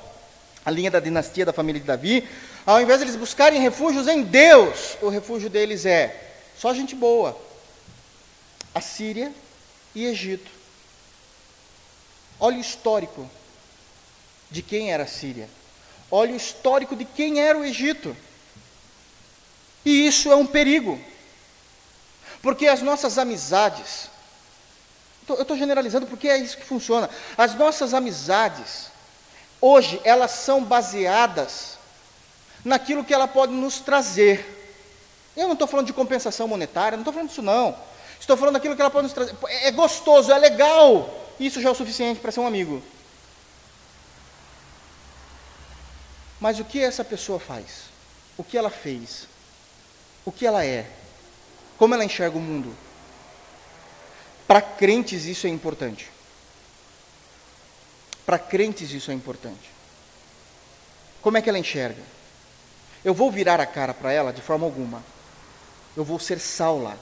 a linha da dinastia da família de Davi. Ao invés de eles buscarem refúgios em Deus, o refúgio deles é só gente boa. A Síria e Egito. Olha o histórico de quem era a Síria. Olha o histórico de quem era o Egito. E isso é um perigo. Porque as nossas amizades, eu estou generalizando porque é isso que funciona. As nossas amizades, hoje, elas são baseadas naquilo que ela pode nos trazer. Eu não estou falando de compensação monetária, não estou falando disso não. Estou falando daquilo que ela pode nos trazer. É gostoso, é legal. Isso já é o suficiente para ser um amigo. Mas o que essa pessoa faz? O que ela fez? O que ela é? Como ela enxerga o mundo? Para crentes isso é importante. Para crentes isso é importante. Como é que ela enxerga? Eu vou virar a cara para ela de forma alguma. Eu vou ser sal lá.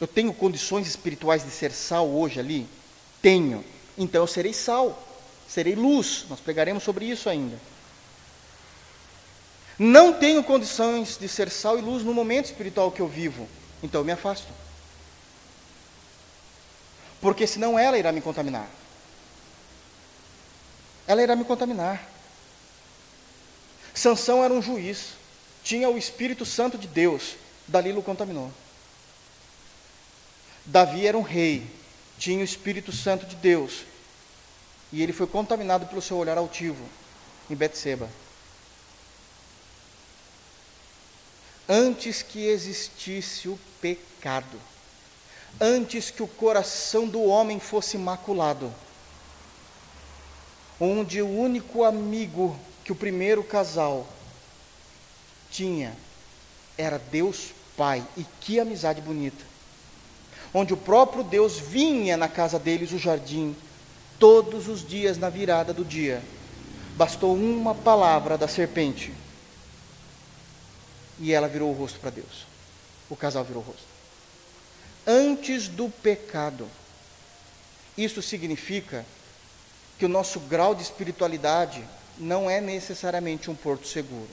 Eu tenho condições espirituais de ser sal hoje ali? Tenho. Então eu serei sal serei luz. Nós pregaremos sobre isso ainda. Não tenho condições de ser sal e luz no momento espiritual que eu vivo, então eu me afasto. Porque senão ela irá me contaminar. Ela irá me contaminar. Sansão era um juiz, tinha o Espírito Santo de Deus, Dalila o contaminou. Davi era um rei, tinha o Espírito Santo de Deus, e ele foi contaminado pelo seu olhar altivo em Betseba. Antes que existisse o pecado, antes que o coração do homem fosse maculado, onde o único amigo que o primeiro casal tinha era Deus Pai, e que amizade bonita. Onde o próprio Deus vinha na casa deles, o jardim, todos os dias na virada do dia. Bastou uma palavra da serpente e ela virou o rosto para Deus. O casal virou o rosto. Antes do pecado, isso significa que o nosso grau de espiritualidade não é necessariamente um porto seguro.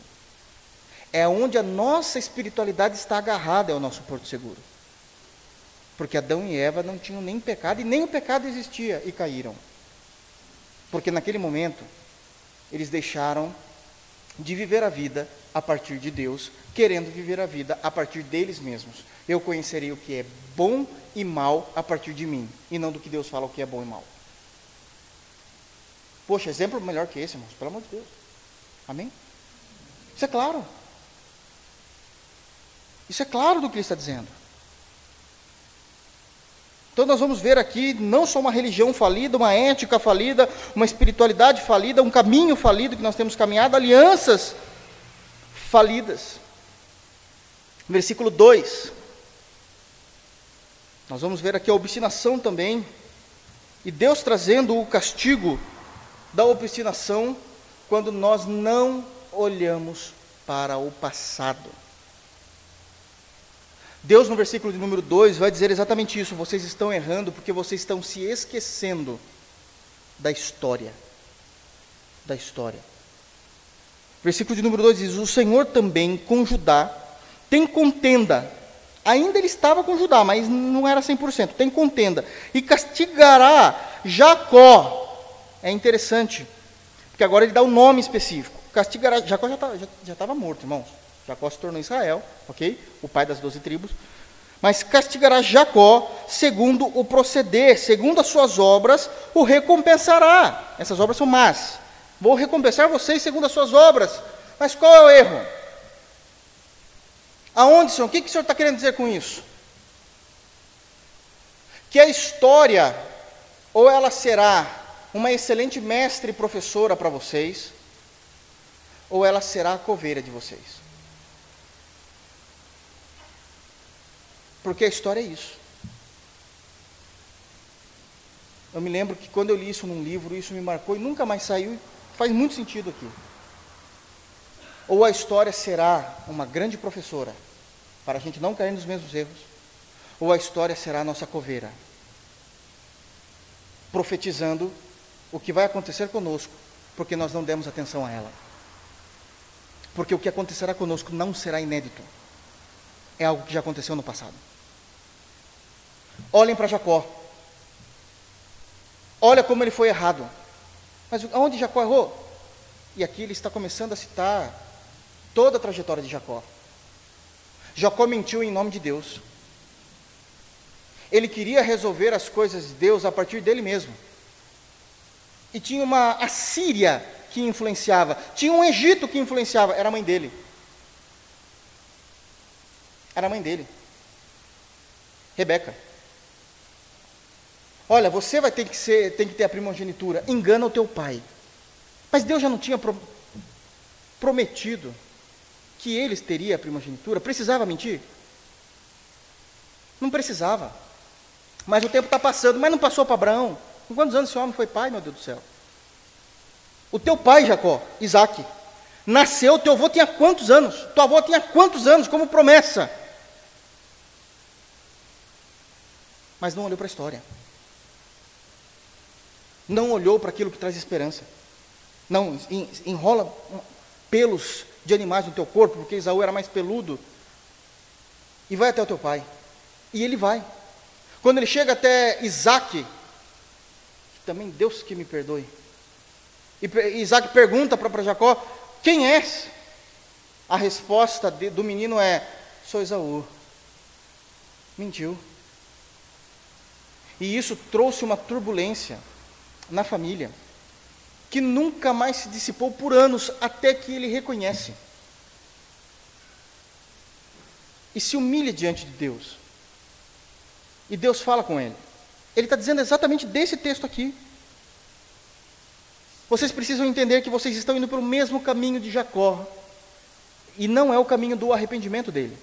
É onde a nossa espiritualidade está agarrada, é o nosso porto seguro. Porque Adão e Eva não tinham nem pecado e nem o pecado existia e caíram. Porque naquele momento, eles deixaram de viver a vida a partir de Deus, querendo viver a vida a partir deles mesmos. Eu conhecerei o que é bom e mal a partir de mim, e não do que Deus fala o que é bom e mal. Poxa, exemplo melhor que esse, irmãos, pelo amor de Deus. Amém? Isso é claro. Isso é claro do que ele está dizendo. Então nós vamos ver aqui não só uma religião falida, uma ética falida, uma espiritualidade falida, um caminho falido que nós temos caminhado, alianças falidas. Versículo 2. Nós vamos ver aqui a obstinação também E Deus trazendo o castigo da obstinação quando nós não olhamos para o passado. Deus, no versículo de número 2, vai dizer exatamente isso: vocês estão errando porque vocês estão se esquecendo da história. Da história. Versículo de número 2 diz: O Senhor também com Judá tem contenda. Ainda ele estava com Judá, mas não era 100%. Tem contenda. E castigará Jacó. É interessante, porque agora ele dá um nome específico. Castigará. Jacó já estava tá, já, já morto, irmãos. Jacó se tornou Israel, ok? O pai das doze tribos. Mas castigará Jacó segundo o proceder, segundo as suas obras, o recompensará. Essas obras são más. Vou recompensar vocês segundo as suas obras. Mas qual é o erro? Aonde, Senhor? O que, que o Senhor está querendo dizer com isso? Que a história, ou ela será uma excelente mestre e professora para vocês, ou ela será a coveira de vocês. Porque a história é isso. Eu me lembro que quando eu li isso num livro, isso me marcou e nunca mais saiu. Faz muito sentido aqui. Ou a história será uma grande professora, para a gente não cair nos mesmos erros, ou a história será a nossa coveira, profetizando o que vai acontecer conosco, porque nós não demos atenção a ela. Porque o que acontecerá conosco não será inédito, é algo que já aconteceu no passado. Olhem para Jacó. Olha como ele foi errado. Mas aonde Jacó errou? E aqui ele está começando a citar toda a trajetória de Jacó. Jacó mentiu em nome de Deus. Ele queria resolver as coisas de Deus a partir dele mesmo. E tinha uma Assíria que influenciava, tinha um Egito que influenciava, era a mãe dele. Era a mãe dele. Rebeca. Olha, você vai ter que, ser, tem que ter a primogenitura. Engana o teu pai. Mas Deus já não tinha pro, prometido que eles teriam a primogenitura? Precisava mentir? Não precisava. Mas o tempo está passando. Mas não passou para Abraão? Com quantos anos esse homem foi pai, meu Deus do céu? O teu pai, Jacó, Isaac, nasceu, teu avô tinha quantos anos? Tua avó tinha quantos anos como promessa? Mas não olhou para a história não olhou para aquilo que traz esperança. Não, enrola pelos de animais no teu corpo, porque Isaú era mais peludo. E vai até o teu pai. E ele vai. Quando ele chega até Isaac, também Deus que me perdoe. E Isaac pergunta para Jacó: Quem és? A resposta de, do menino é: Sou Isaú. Mentiu. E isso trouxe uma turbulência na família, que nunca mais se dissipou por anos, até que ele reconhece. E se humilha diante de Deus. E Deus fala com ele. Ele está dizendo exatamente desse texto aqui. Vocês precisam entender que vocês estão indo pelo mesmo caminho de Jacó. E não é o caminho do arrependimento dele.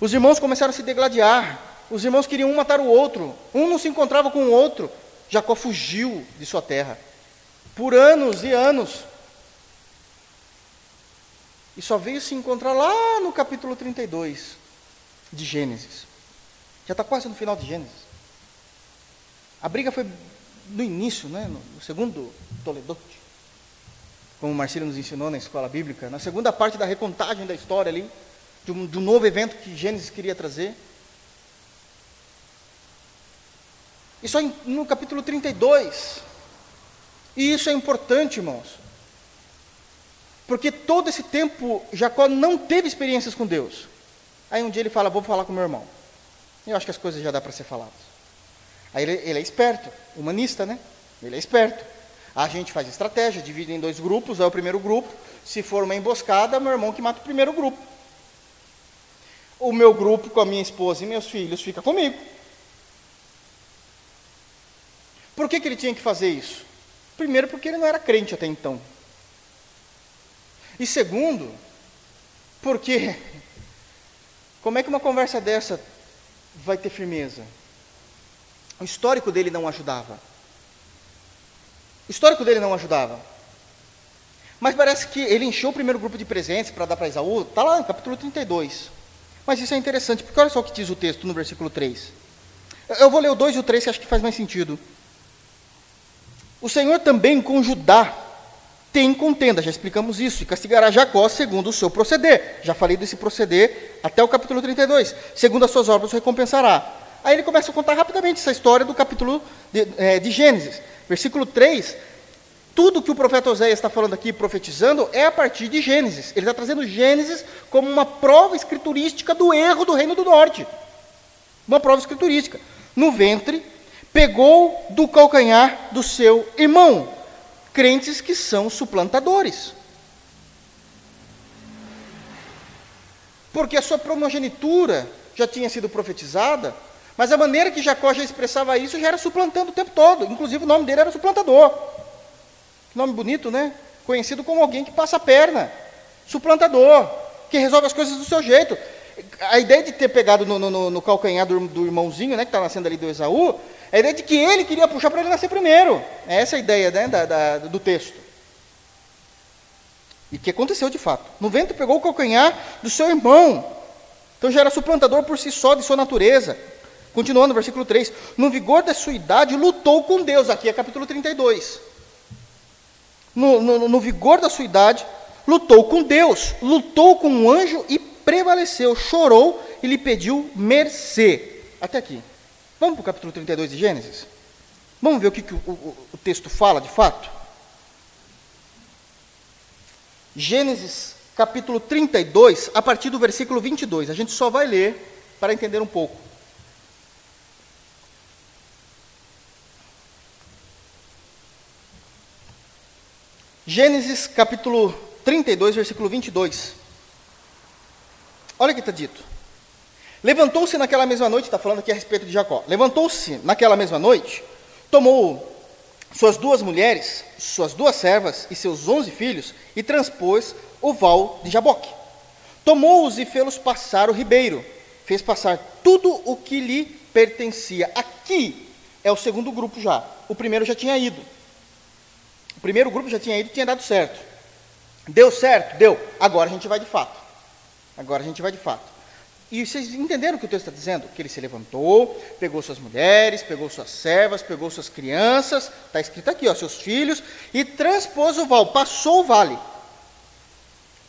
Os irmãos começaram a se degladiar. Os irmãos queriam um matar o outro. Um não se encontrava com o outro. Jacó fugiu de sua terra por anos e anos. E só veio se encontrar lá no capítulo 32 de Gênesis. Já está quase no final de Gênesis. A briga foi no início, né, no segundo Toledote, como o Marcelo nos ensinou na escola bíblica, na segunda parte da recontagem da história ali, de um, de um novo evento que Gênesis queria trazer. E só no capítulo 32. E isso é importante, irmãos. Porque todo esse tempo Jacó não teve experiências com Deus. Aí um dia ele fala: Vou falar com meu irmão. Eu acho que as coisas já dá para ser faladas. Aí ele, ele, é esperto, humanista, né? Ele é esperto. A gente faz estratégia, divide em dois grupos. É o primeiro grupo. Se for uma emboscada, meu irmão que mata o primeiro grupo. O meu grupo com a minha esposa e meus filhos fica comigo. Por que, que ele tinha que fazer isso? Primeiro, porque ele não era crente até então. E segundo, porque como é que uma conversa dessa vai ter firmeza? O histórico dele não ajudava. O histórico dele não ajudava. Mas parece que ele encheu o primeiro grupo de presentes para dar para Esaú, está lá no capítulo 32. Mas isso é interessante, porque olha só o que diz o texto no versículo 3. Eu vou ler o 2 e o 3, que acho que faz mais sentido. O Senhor também com Judá tem contenda, já explicamos isso, e castigará Jacó segundo o seu proceder. Já falei desse proceder até o capítulo 32. Segundo as suas obras, o recompensará. Aí ele começa a contar rapidamente essa história do capítulo de, é, de Gênesis. Versículo 3 tudo que o profeta Oséias está falando aqui, profetizando, é a partir de Gênesis. Ele está trazendo Gênesis como uma prova escriturística do erro do reino do norte. Uma prova escriturística. No ventre, pegou do calcanhar do seu irmão. Crentes que são suplantadores. Porque a sua primogenitura já tinha sido profetizada, mas a maneira que Jacó já expressava isso já era suplantando o tempo todo. Inclusive o nome dele era suplantador. Nome bonito, né? Conhecido como alguém que passa a perna, suplantador, que resolve as coisas do seu jeito. A ideia de ter pegado no, no, no calcanhar do, do, irmãozinho, né, que está nascendo ali do Esaú, a ideia de que ele queria puxar para ele nascer primeiro. É essa a ideia né, da, da, do texto. E que aconteceu de fato. No vento pegou o calcanhar do seu irmão. Então já era suplantador por si só, de sua natureza. Continuando, versículo 3. No vigor da sua idade, lutou com Deus. Aqui é capítulo 32 no, no, no vigor da sua idade, lutou com Deus, lutou com um anjo e prevaleceu, chorou e lhe pediu mercê. Até aqui. Vamos para o capítulo 32 de Gênesis? Vamos ver o que, que o, o, o texto fala de fato? Gênesis capítulo 32, a partir do versículo 22. A gente só vai ler para entender um pouco. Gênesis capítulo 32, versículo 22. Olha o que está dito. Levantou-se naquela mesma noite, está falando aqui a respeito de Jacó. Levantou-se naquela mesma noite, tomou suas duas mulheres, suas duas servas e seus onze filhos e transpôs o val de Jaboque. Tomou-os e fê-los passar o ribeiro, fez passar tudo o que lhe pertencia. Aqui é o segundo grupo já. O primeiro já tinha ido. O primeiro grupo já tinha ido tinha dado certo. Deu certo? Deu. Agora a gente vai de fato. Agora a gente vai de fato. E vocês entenderam o que o texto está dizendo? Que ele se levantou, pegou suas mulheres, pegou suas servas, pegou suas crianças, está escrito aqui, ó, seus filhos, e transpôs o val, passou o vale.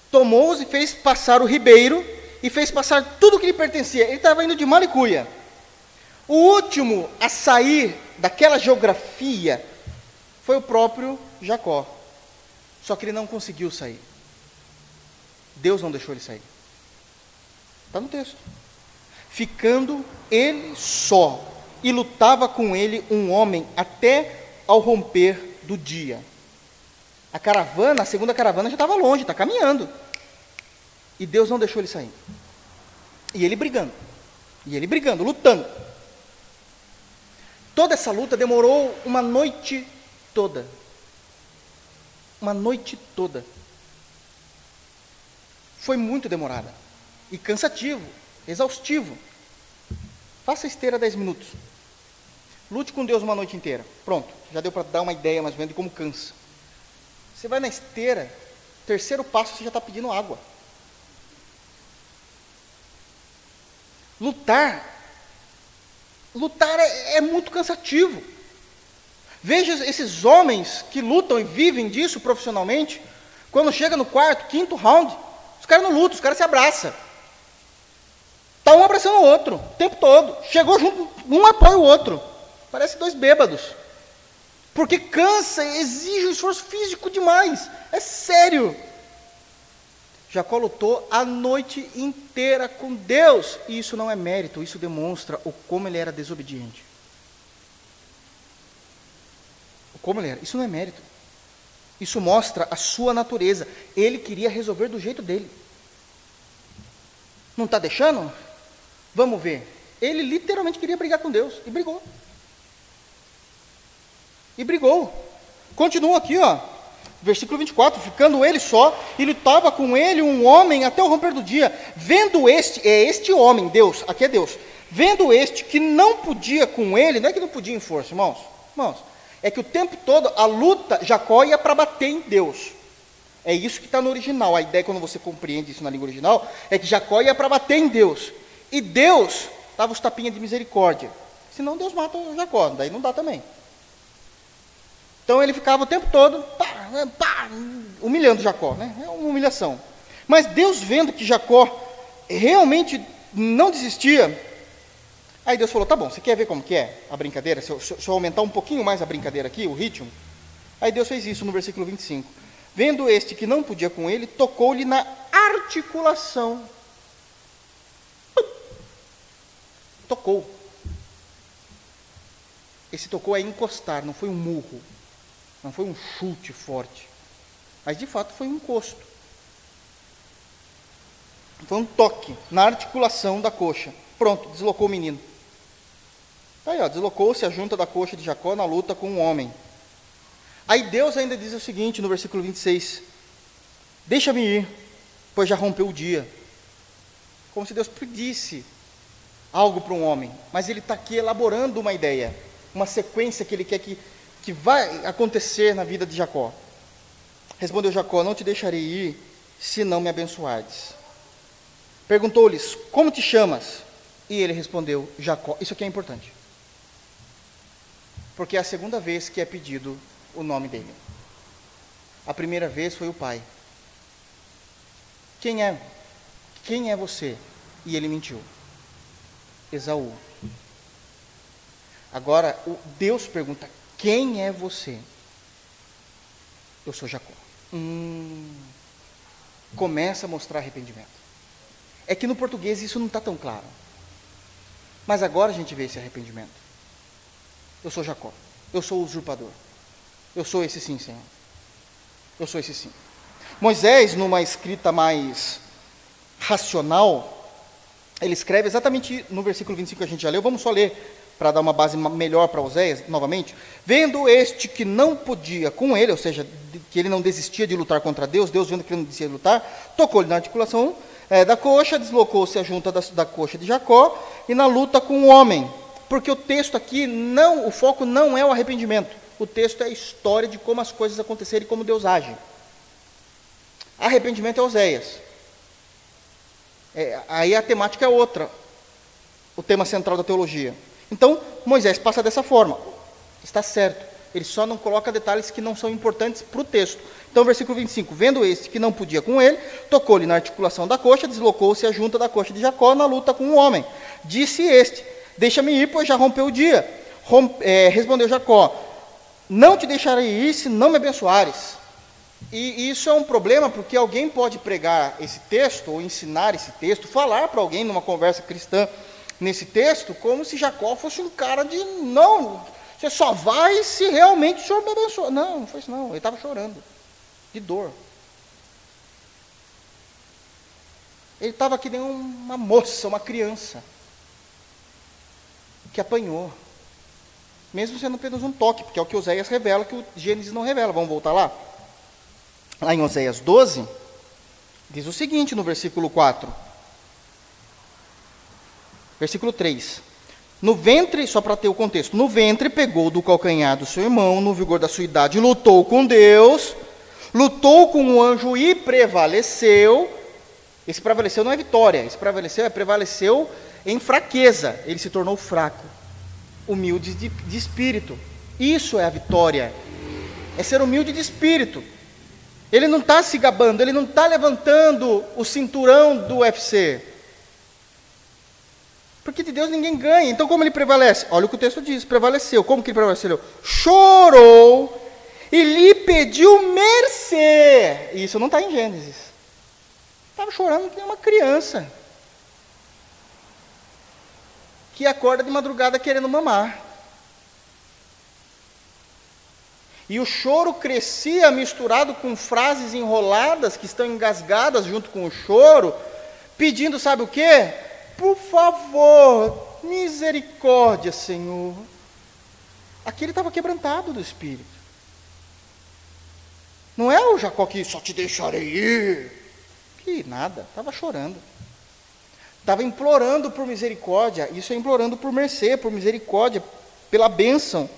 Tomou-os e fez passar o ribeiro, e fez passar tudo o que lhe pertencia. Ele estava indo de Malicuia. O último a sair daquela geografia foi o próprio Jacó. Só que ele não conseguiu sair. Deus não deixou ele sair. Está no texto. Ficando ele só, e lutava com ele um homem até ao romper do dia. A caravana, a segunda caravana já estava longe, está caminhando. E Deus não deixou ele sair. E ele brigando. E ele brigando, lutando. Toda essa luta demorou uma noite toda. Uma noite toda. Foi muito demorada. E cansativo, exaustivo. Faça esteira 10 minutos. Lute com Deus uma noite inteira. Pronto, já deu para dar uma ideia mais ou menos de como cansa. Você vai na esteira, terceiro passo você já está pedindo água. Lutar. Lutar é, é muito cansativo. Veja esses homens que lutam e vivem disso profissionalmente, quando chega no quarto, quinto round, os caras não lutam, os caras se abraçam. Está um abraçando o outro, o tempo todo. Chegou junto, um apoia o outro. Parece dois bêbados. Porque cansa, exige um esforço físico demais. É sério. Jacó lutou a noite inteira com Deus. E isso não é mérito, isso demonstra o como ele era desobediente. Como ele era. Isso não é mérito. Isso mostra a sua natureza. Ele queria resolver do jeito dele. Não está deixando? Vamos ver. Ele literalmente queria brigar com Deus. E brigou. E brigou. Continua aqui, ó. Versículo 24: Ficando ele só, e lutava com ele um homem até o romper do dia. Vendo este, é este homem, Deus, aqui é Deus. Vendo este que não podia com ele, não é que não podia em força, irmãos. Irmãos, é que o tempo todo a luta, Jacó ia para bater em Deus. É isso que está no original. A ideia, quando você compreende isso na língua original, é que Jacó ia para bater em Deus. E Deus dava os tapinhas de misericórdia. Senão Deus mata o Jacó, daí não dá também. Então ele ficava o tempo todo pá, pá, humilhando Jacó, né? É uma humilhação. Mas Deus vendo que Jacó realmente não desistia, aí Deus falou: tá bom, você quer ver como que é a brincadeira? Se eu, se eu aumentar um pouquinho mais a brincadeira aqui, o ritmo. Aí Deus fez isso no versículo 25. Vendo este que não podia com ele, tocou-lhe na articulação. Tocou. Esse tocou é encostar, não foi um murro. Não foi um chute forte. Mas de fato foi um encosto. Foi um toque na articulação da coxa. Pronto, deslocou o menino. Tá aí, ó, deslocou-se a junta da coxa de Jacó na luta com o um homem. Aí Deus ainda diz o seguinte no versículo 26: Deixa-me ir, pois já rompeu o dia. Como se Deus pedisse algo para um homem, mas ele está aqui elaborando uma ideia, uma sequência que ele quer que que vai acontecer na vida de Jacó. Respondeu Jacó: Não te deixarei ir se não me abençoardes. Perguntou-lhes: Como te chamas? E ele respondeu: Jacó. Isso aqui é importante. Porque é a segunda vez que é pedido o nome dele. A primeira vez foi o pai. Quem é? Quem é você? E ele mentiu. Esaú. Agora, Deus pergunta: quem é você? Eu sou Jacó. Hum, começa a mostrar arrependimento. É que no português isso não está tão claro. Mas agora a gente vê esse arrependimento. Eu sou Jacó. Eu sou o usurpador. Eu sou esse sim, Senhor. Eu sou esse sim. Moisés, numa escrita mais racional, ele escreve exatamente no versículo 25 que a gente já leu. Vamos só ler para dar uma base melhor para Oséias, novamente, vendo este que não podia com ele, ou seja, que ele não desistia de lutar contra Deus, Deus vendo que ele não desistia de lutar, tocou-lhe na articulação é, da coxa, deslocou-se a junta da, da coxa de Jacó, e na luta com o homem. Porque o texto aqui, não, o foco não é o arrependimento, o texto é a história de como as coisas aconteceram e como Deus age. Arrependimento é Oséias. É, aí a temática é outra, o tema central da teologia. Então, Moisés passa dessa forma. Está certo. Ele só não coloca detalhes que não são importantes para o texto. Então, versículo 25: Vendo este que não podia com ele, tocou-lhe na articulação da coxa, deslocou-se a junta da coxa de Jacó na luta com o homem. Disse este: Deixa-me ir, pois já rompeu o dia. é, respondeu Jacó: Não te deixarei ir se não me abençoares. E isso é um problema porque alguém pode pregar esse texto, ou ensinar esse texto, falar para alguém numa conversa cristã nesse texto como se Jacó fosse um cara de não, você só vai se realmente o Senhor me abençoar. Não, não foi isso não, ele estava chorando, de dor. Ele estava que nem uma moça, uma criança, que apanhou. Mesmo sendo apenas um toque, porque é o que Oséias revela, que o Gênesis não revela. Vamos voltar lá? Lá em Oséias 12, diz o seguinte no versículo 4. Versículo 3. No ventre, só para ter o contexto, no ventre pegou do calcanhar do seu irmão, no vigor da sua idade, lutou com Deus, lutou com o anjo e prevaleceu. Esse prevaleceu não é vitória, esse prevaleceu é prevaleceu em fraqueza. Ele se tornou fraco, humilde de, de espírito. Isso é a vitória, é ser humilde de espírito. Ele não está se gabando, ele não está levantando o cinturão do UFC. Porque de Deus ninguém ganha. Então, como ele prevalece? Olha o que o texto diz: prevaleceu. Como que ele prevaleceu? Chorou e lhe pediu mercê. Isso não está em Gênesis. Estava chorando que uma criança que acorda de madrugada querendo mamar. E o choro crescia misturado com frases enroladas que estão engasgadas junto com o choro, pedindo, sabe o quê? Por favor, misericórdia, Senhor. Aqui ele estava quebrantado do espírito. Não é o Jacó que só te deixarei ir. Que nada, estava chorando. Estava implorando por misericórdia. Isso é implorando por mercê, por misericórdia, pela bênção.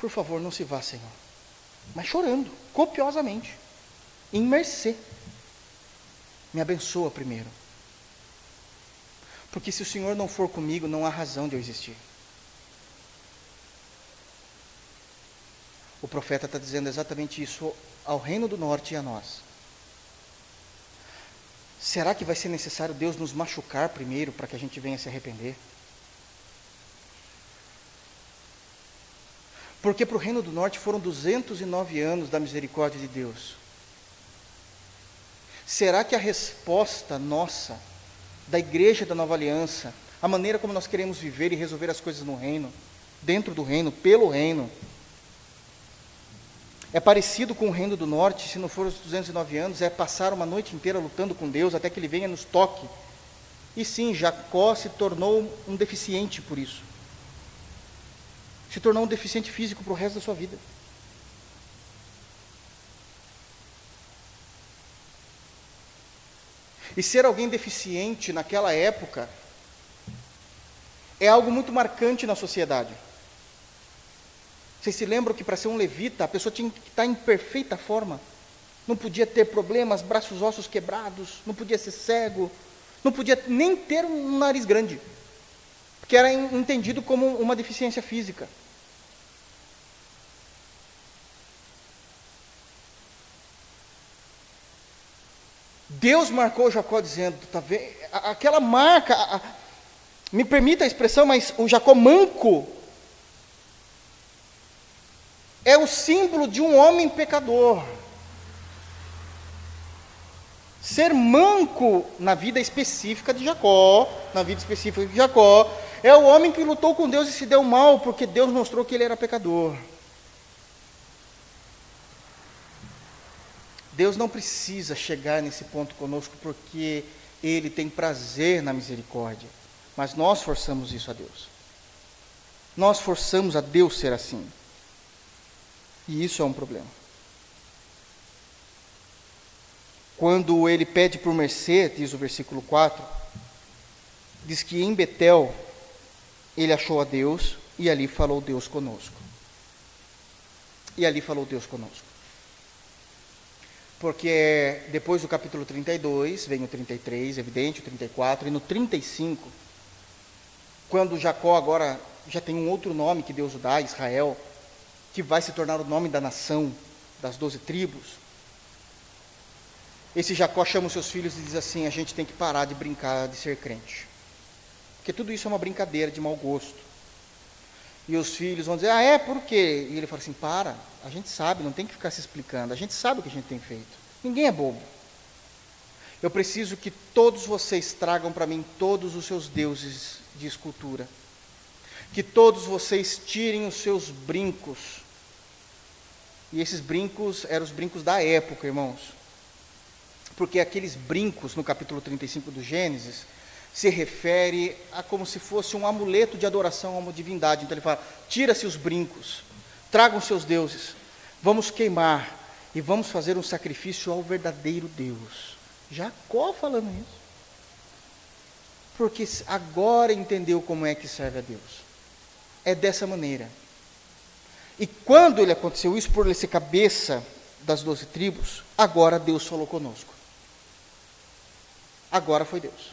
Por favor, não se vá, Senhor. Mas chorando, copiosamente, em mercê. Me abençoa primeiro. Porque se o Senhor não for comigo, não há razão de eu existir. O profeta está dizendo exatamente isso ao reino do norte e a nós. Será que vai ser necessário Deus nos machucar primeiro para que a gente venha se arrepender? Porque para o Reino do Norte foram 209 anos da misericórdia de Deus. Será que a resposta nossa, da Igreja da Nova Aliança, a maneira como nós queremos viver e resolver as coisas no Reino, dentro do Reino, pelo Reino, é parecido com o Reino do Norte, se não for os 209 anos, é passar uma noite inteira lutando com Deus até que Ele venha nos toque. E sim, Jacó se tornou um deficiente por isso se tornar um deficiente físico para o resto da sua vida. E ser alguém deficiente naquela época é algo muito marcante na sociedade. Vocês se lembram que para ser um levita a pessoa tinha que estar em perfeita forma? Não podia ter problemas, braços ossos quebrados, não podia ser cego, não podia nem ter um nariz grande, porque era entendido como uma deficiência física. Deus marcou Jacó dizendo, tá vendo? Aquela marca, a, a, me permita a expressão, mas o Jacó manco é o símbolo de um homem pecador. Ser manco na vida específica de Jacó, na vida específica de Jacó, é o homem que lutou com Deus e se deu mal porque Deus mostrou que ele era pecador. Deus não precisa chegar nesse ponto conosco porque Ele tem prazer na misericórdia, mas nós forçamos isso a Deus. Nós forçamos a Deus ser assim. E isso é um problema. Quando ele pede por mercê, diz o versículo 4, diz que em Betel ele achou a Deus e ali falou Deus conosco. E ali falou Deus conosco porque depois do capítulo 32, vem o 33, evidente, o 34, e no 35, quando Jacó agora já tem um outro nome que Deus dá, Israel, que vai se tornar o nome da nação, das doze tribos, esse Jacó chama os seus filhos e diz assim: a gente tem que parar de brincar de ser crente. Porque tudo isso é uma brincadeira de mau gosto. E os filhos vão dizer: ah, é, por quê? E ele fala assim: para, a gente sabe, não tem que ficar se explicando. A gente sabe o que a gente tem feito. Ninguém é bobo. Eu preciso que todos vocês tragam para mim todos os seus deuses de escultura. Que todos vocês tirem os seus brincos. E esses brincos eram os brincos da época, irmãos. Porque aqueles brincos no capítulo 35 do Gênesis se refere a como se fosse um amuleto de adoração a uma divindade. Então ele fala: tira-se os brincos, Tragam seus deuses, vamos queimar e vamos fazer um sacrifício ao verdadeiro Deus. Jacó falando isso. Porque agora entendeu como é que serve a Deus. É dessa maneira. E quando ele aconteceu isso, por ele ser cabeça das doze tribos, agora Deus falou conosco. Agora foi Deus.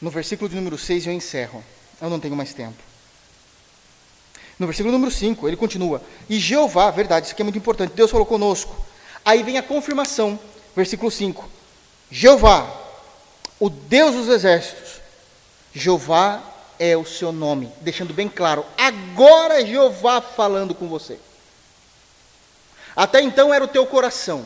No versículo de número 6 eu encerro. Eu não tenho mais tempo. No versículo número 5, ele continua: E Jeová, verdade, isso aqui é muito importante, Deus falou conosco. Aí vem a confirmação, versículo 5: Jeová, o Deus dos exércitos, Jeová é o seu nome, deixando bem claro, agora Jeová falando com você. Até então era o teu coração,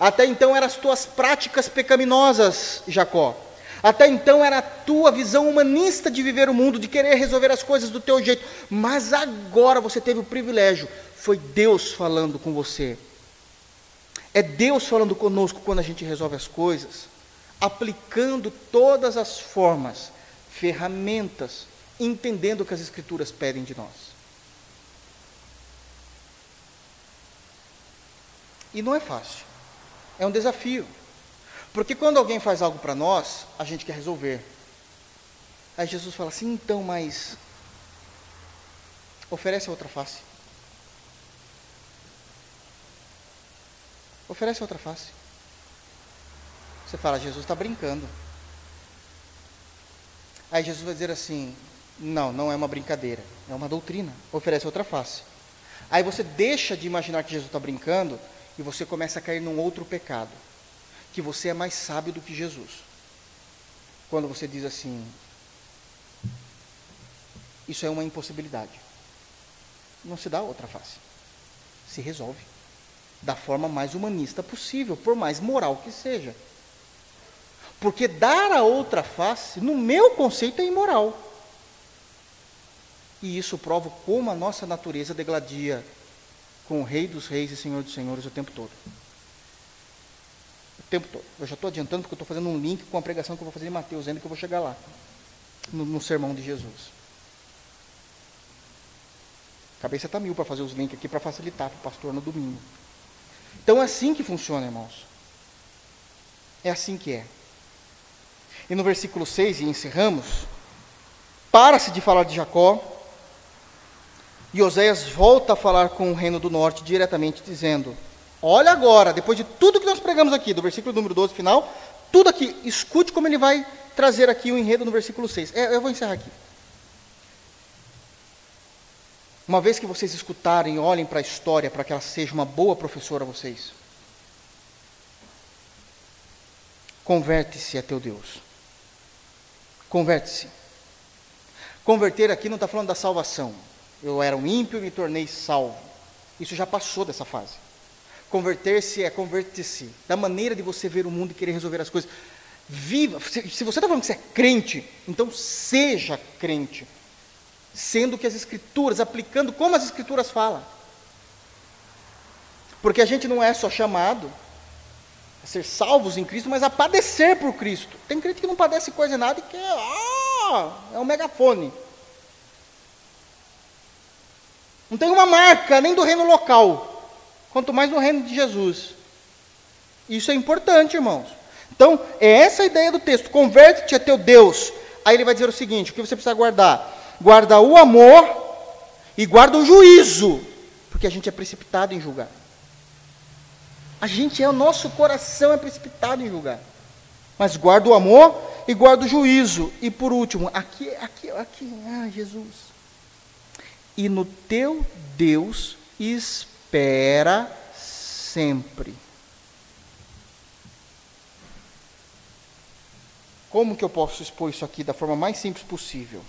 até então eram as tuas práticas pecaminosas, Jacó. Até então era a tua visão humanista de viver o mundo, de querer resolver as coisas do teu jeito. Mas agora você teve o privilégio, foi Deus falando com você. É Deus falando conosco quando a gente resolve as coisas, aplicando todas as formas, ferramentas, entendendo o que as Escrituras pedem de nós. E não é fácil, é um desafio. Porque quando alguém faz algo para nós, a gente quer resolver. Aí Jesus fala assim: então, mas Oferece a outra face. Oferece a outra face. Você fala, Jesus está brincando. Aí Jesus vai dizer assim: não, não é uma brincadeira, é uma doutrina. Oferece outra face. Aí você deixa de imaginar que Jesus está brincando e você começa a cair num outro pecado, que você é mais sábio do que Jesus. Quando você diz assim, isso é uma impossibilidade. Não se dá outra face. Se resolve da forma mais humanista possível, por mais moral que seja. Porque dar a outra face, no meu conceito, é imoral. E isso prova como a nossa natureza degladia com o Rei dos Reis e Senhor dos Senhores o tempo todo. Tempo todo. Eu já estou adiantando porque eu estou fazendo um link com a pregação que eu vou fazer em Mateus, ainda que eu vou chegar lá, no, no sermão de Jesus. A cabeça está mil para fazer os links aqui para facilitar para o pastor no domingo. Então é assim que funciona, irmãos. É assim que é. E no versículo 6, e encerramos, para-se de falar de Jacó, e Oséias volta a falar com o reino do norte diretamente, dizendo: Olha agora, depois de tudo que nós pregamos aqui, do versículo número 12 final, tudo aqui, escute como ele vai trazer aqui o enredo no versículo 6. É, eu vou encerrar aqui. Uma vez que vocês escutarem, olhem para a história, para que ela seja uma boa professora a vocês. Converte-se a teu Deus. Converte-se. Converter aqui não está falando da salvação. Eu era um ímpio e me tornei salvo. Isso já passou dessa fase. Converter-se é converter-se. Da maneira de você ver o mundo e querer resolver as coisas. Viva. Se, você está falando que você é crente, então seja crente. Sendo que as escrituras, aplicando como as escrituras falam. Porque a gente não é só chamado a ser salvos em Cristo, mas a padecer por Cristo. Tem crente que não padece coisa nada e que ah, é um megafone. Não tem uma marca nem do reino local, quanto mais no reino de Jesus. Isso é importante, irmãos. Então, é essa a ideia do texto. Converte-te a teu Deus. Aí ele vai dizer o seguinte: o que você precisa guardar? Guarda o amor e guarda o juízo, porque a gente é precipitado em julgar. A gente é, o nosso coração é precipitado em julgar. Mas guarda o amor e guarda o juízo. E por último, aqui, aqui, aqui, ah, Jesus. E no teu Deus espera sempre. Como que eu posso expor isso aqui da forma mais simples possível?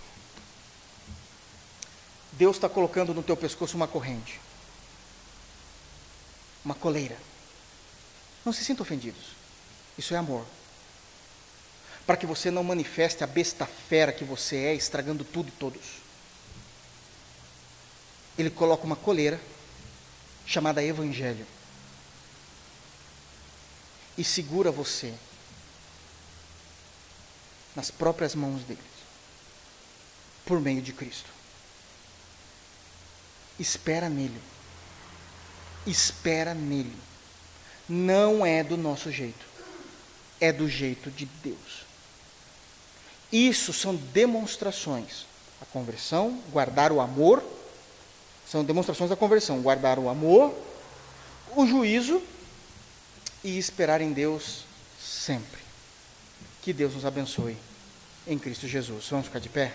Deus está colocando no teu pescoço uma corrente, uma coleira. Não se sinta ofendidos. Isso é amor. Para que você não manifeste a besta fera que você é, estragando tudo e todos. Ele coloca uma coleira chamada Evangelho e segura você nas próprias mãos dele, por meio de Cristo. Espera nele. Espera nele não é do nosso jeito, é do jeito de Deus. Isso são demonstrações. A conversão, guardar o amor, são demonstrações da conversão. Guardar o amor, o juízo e esperar em Deus sempre. Que Deus nos abençoe em Cristo Jesus. Vamos ficar de pé?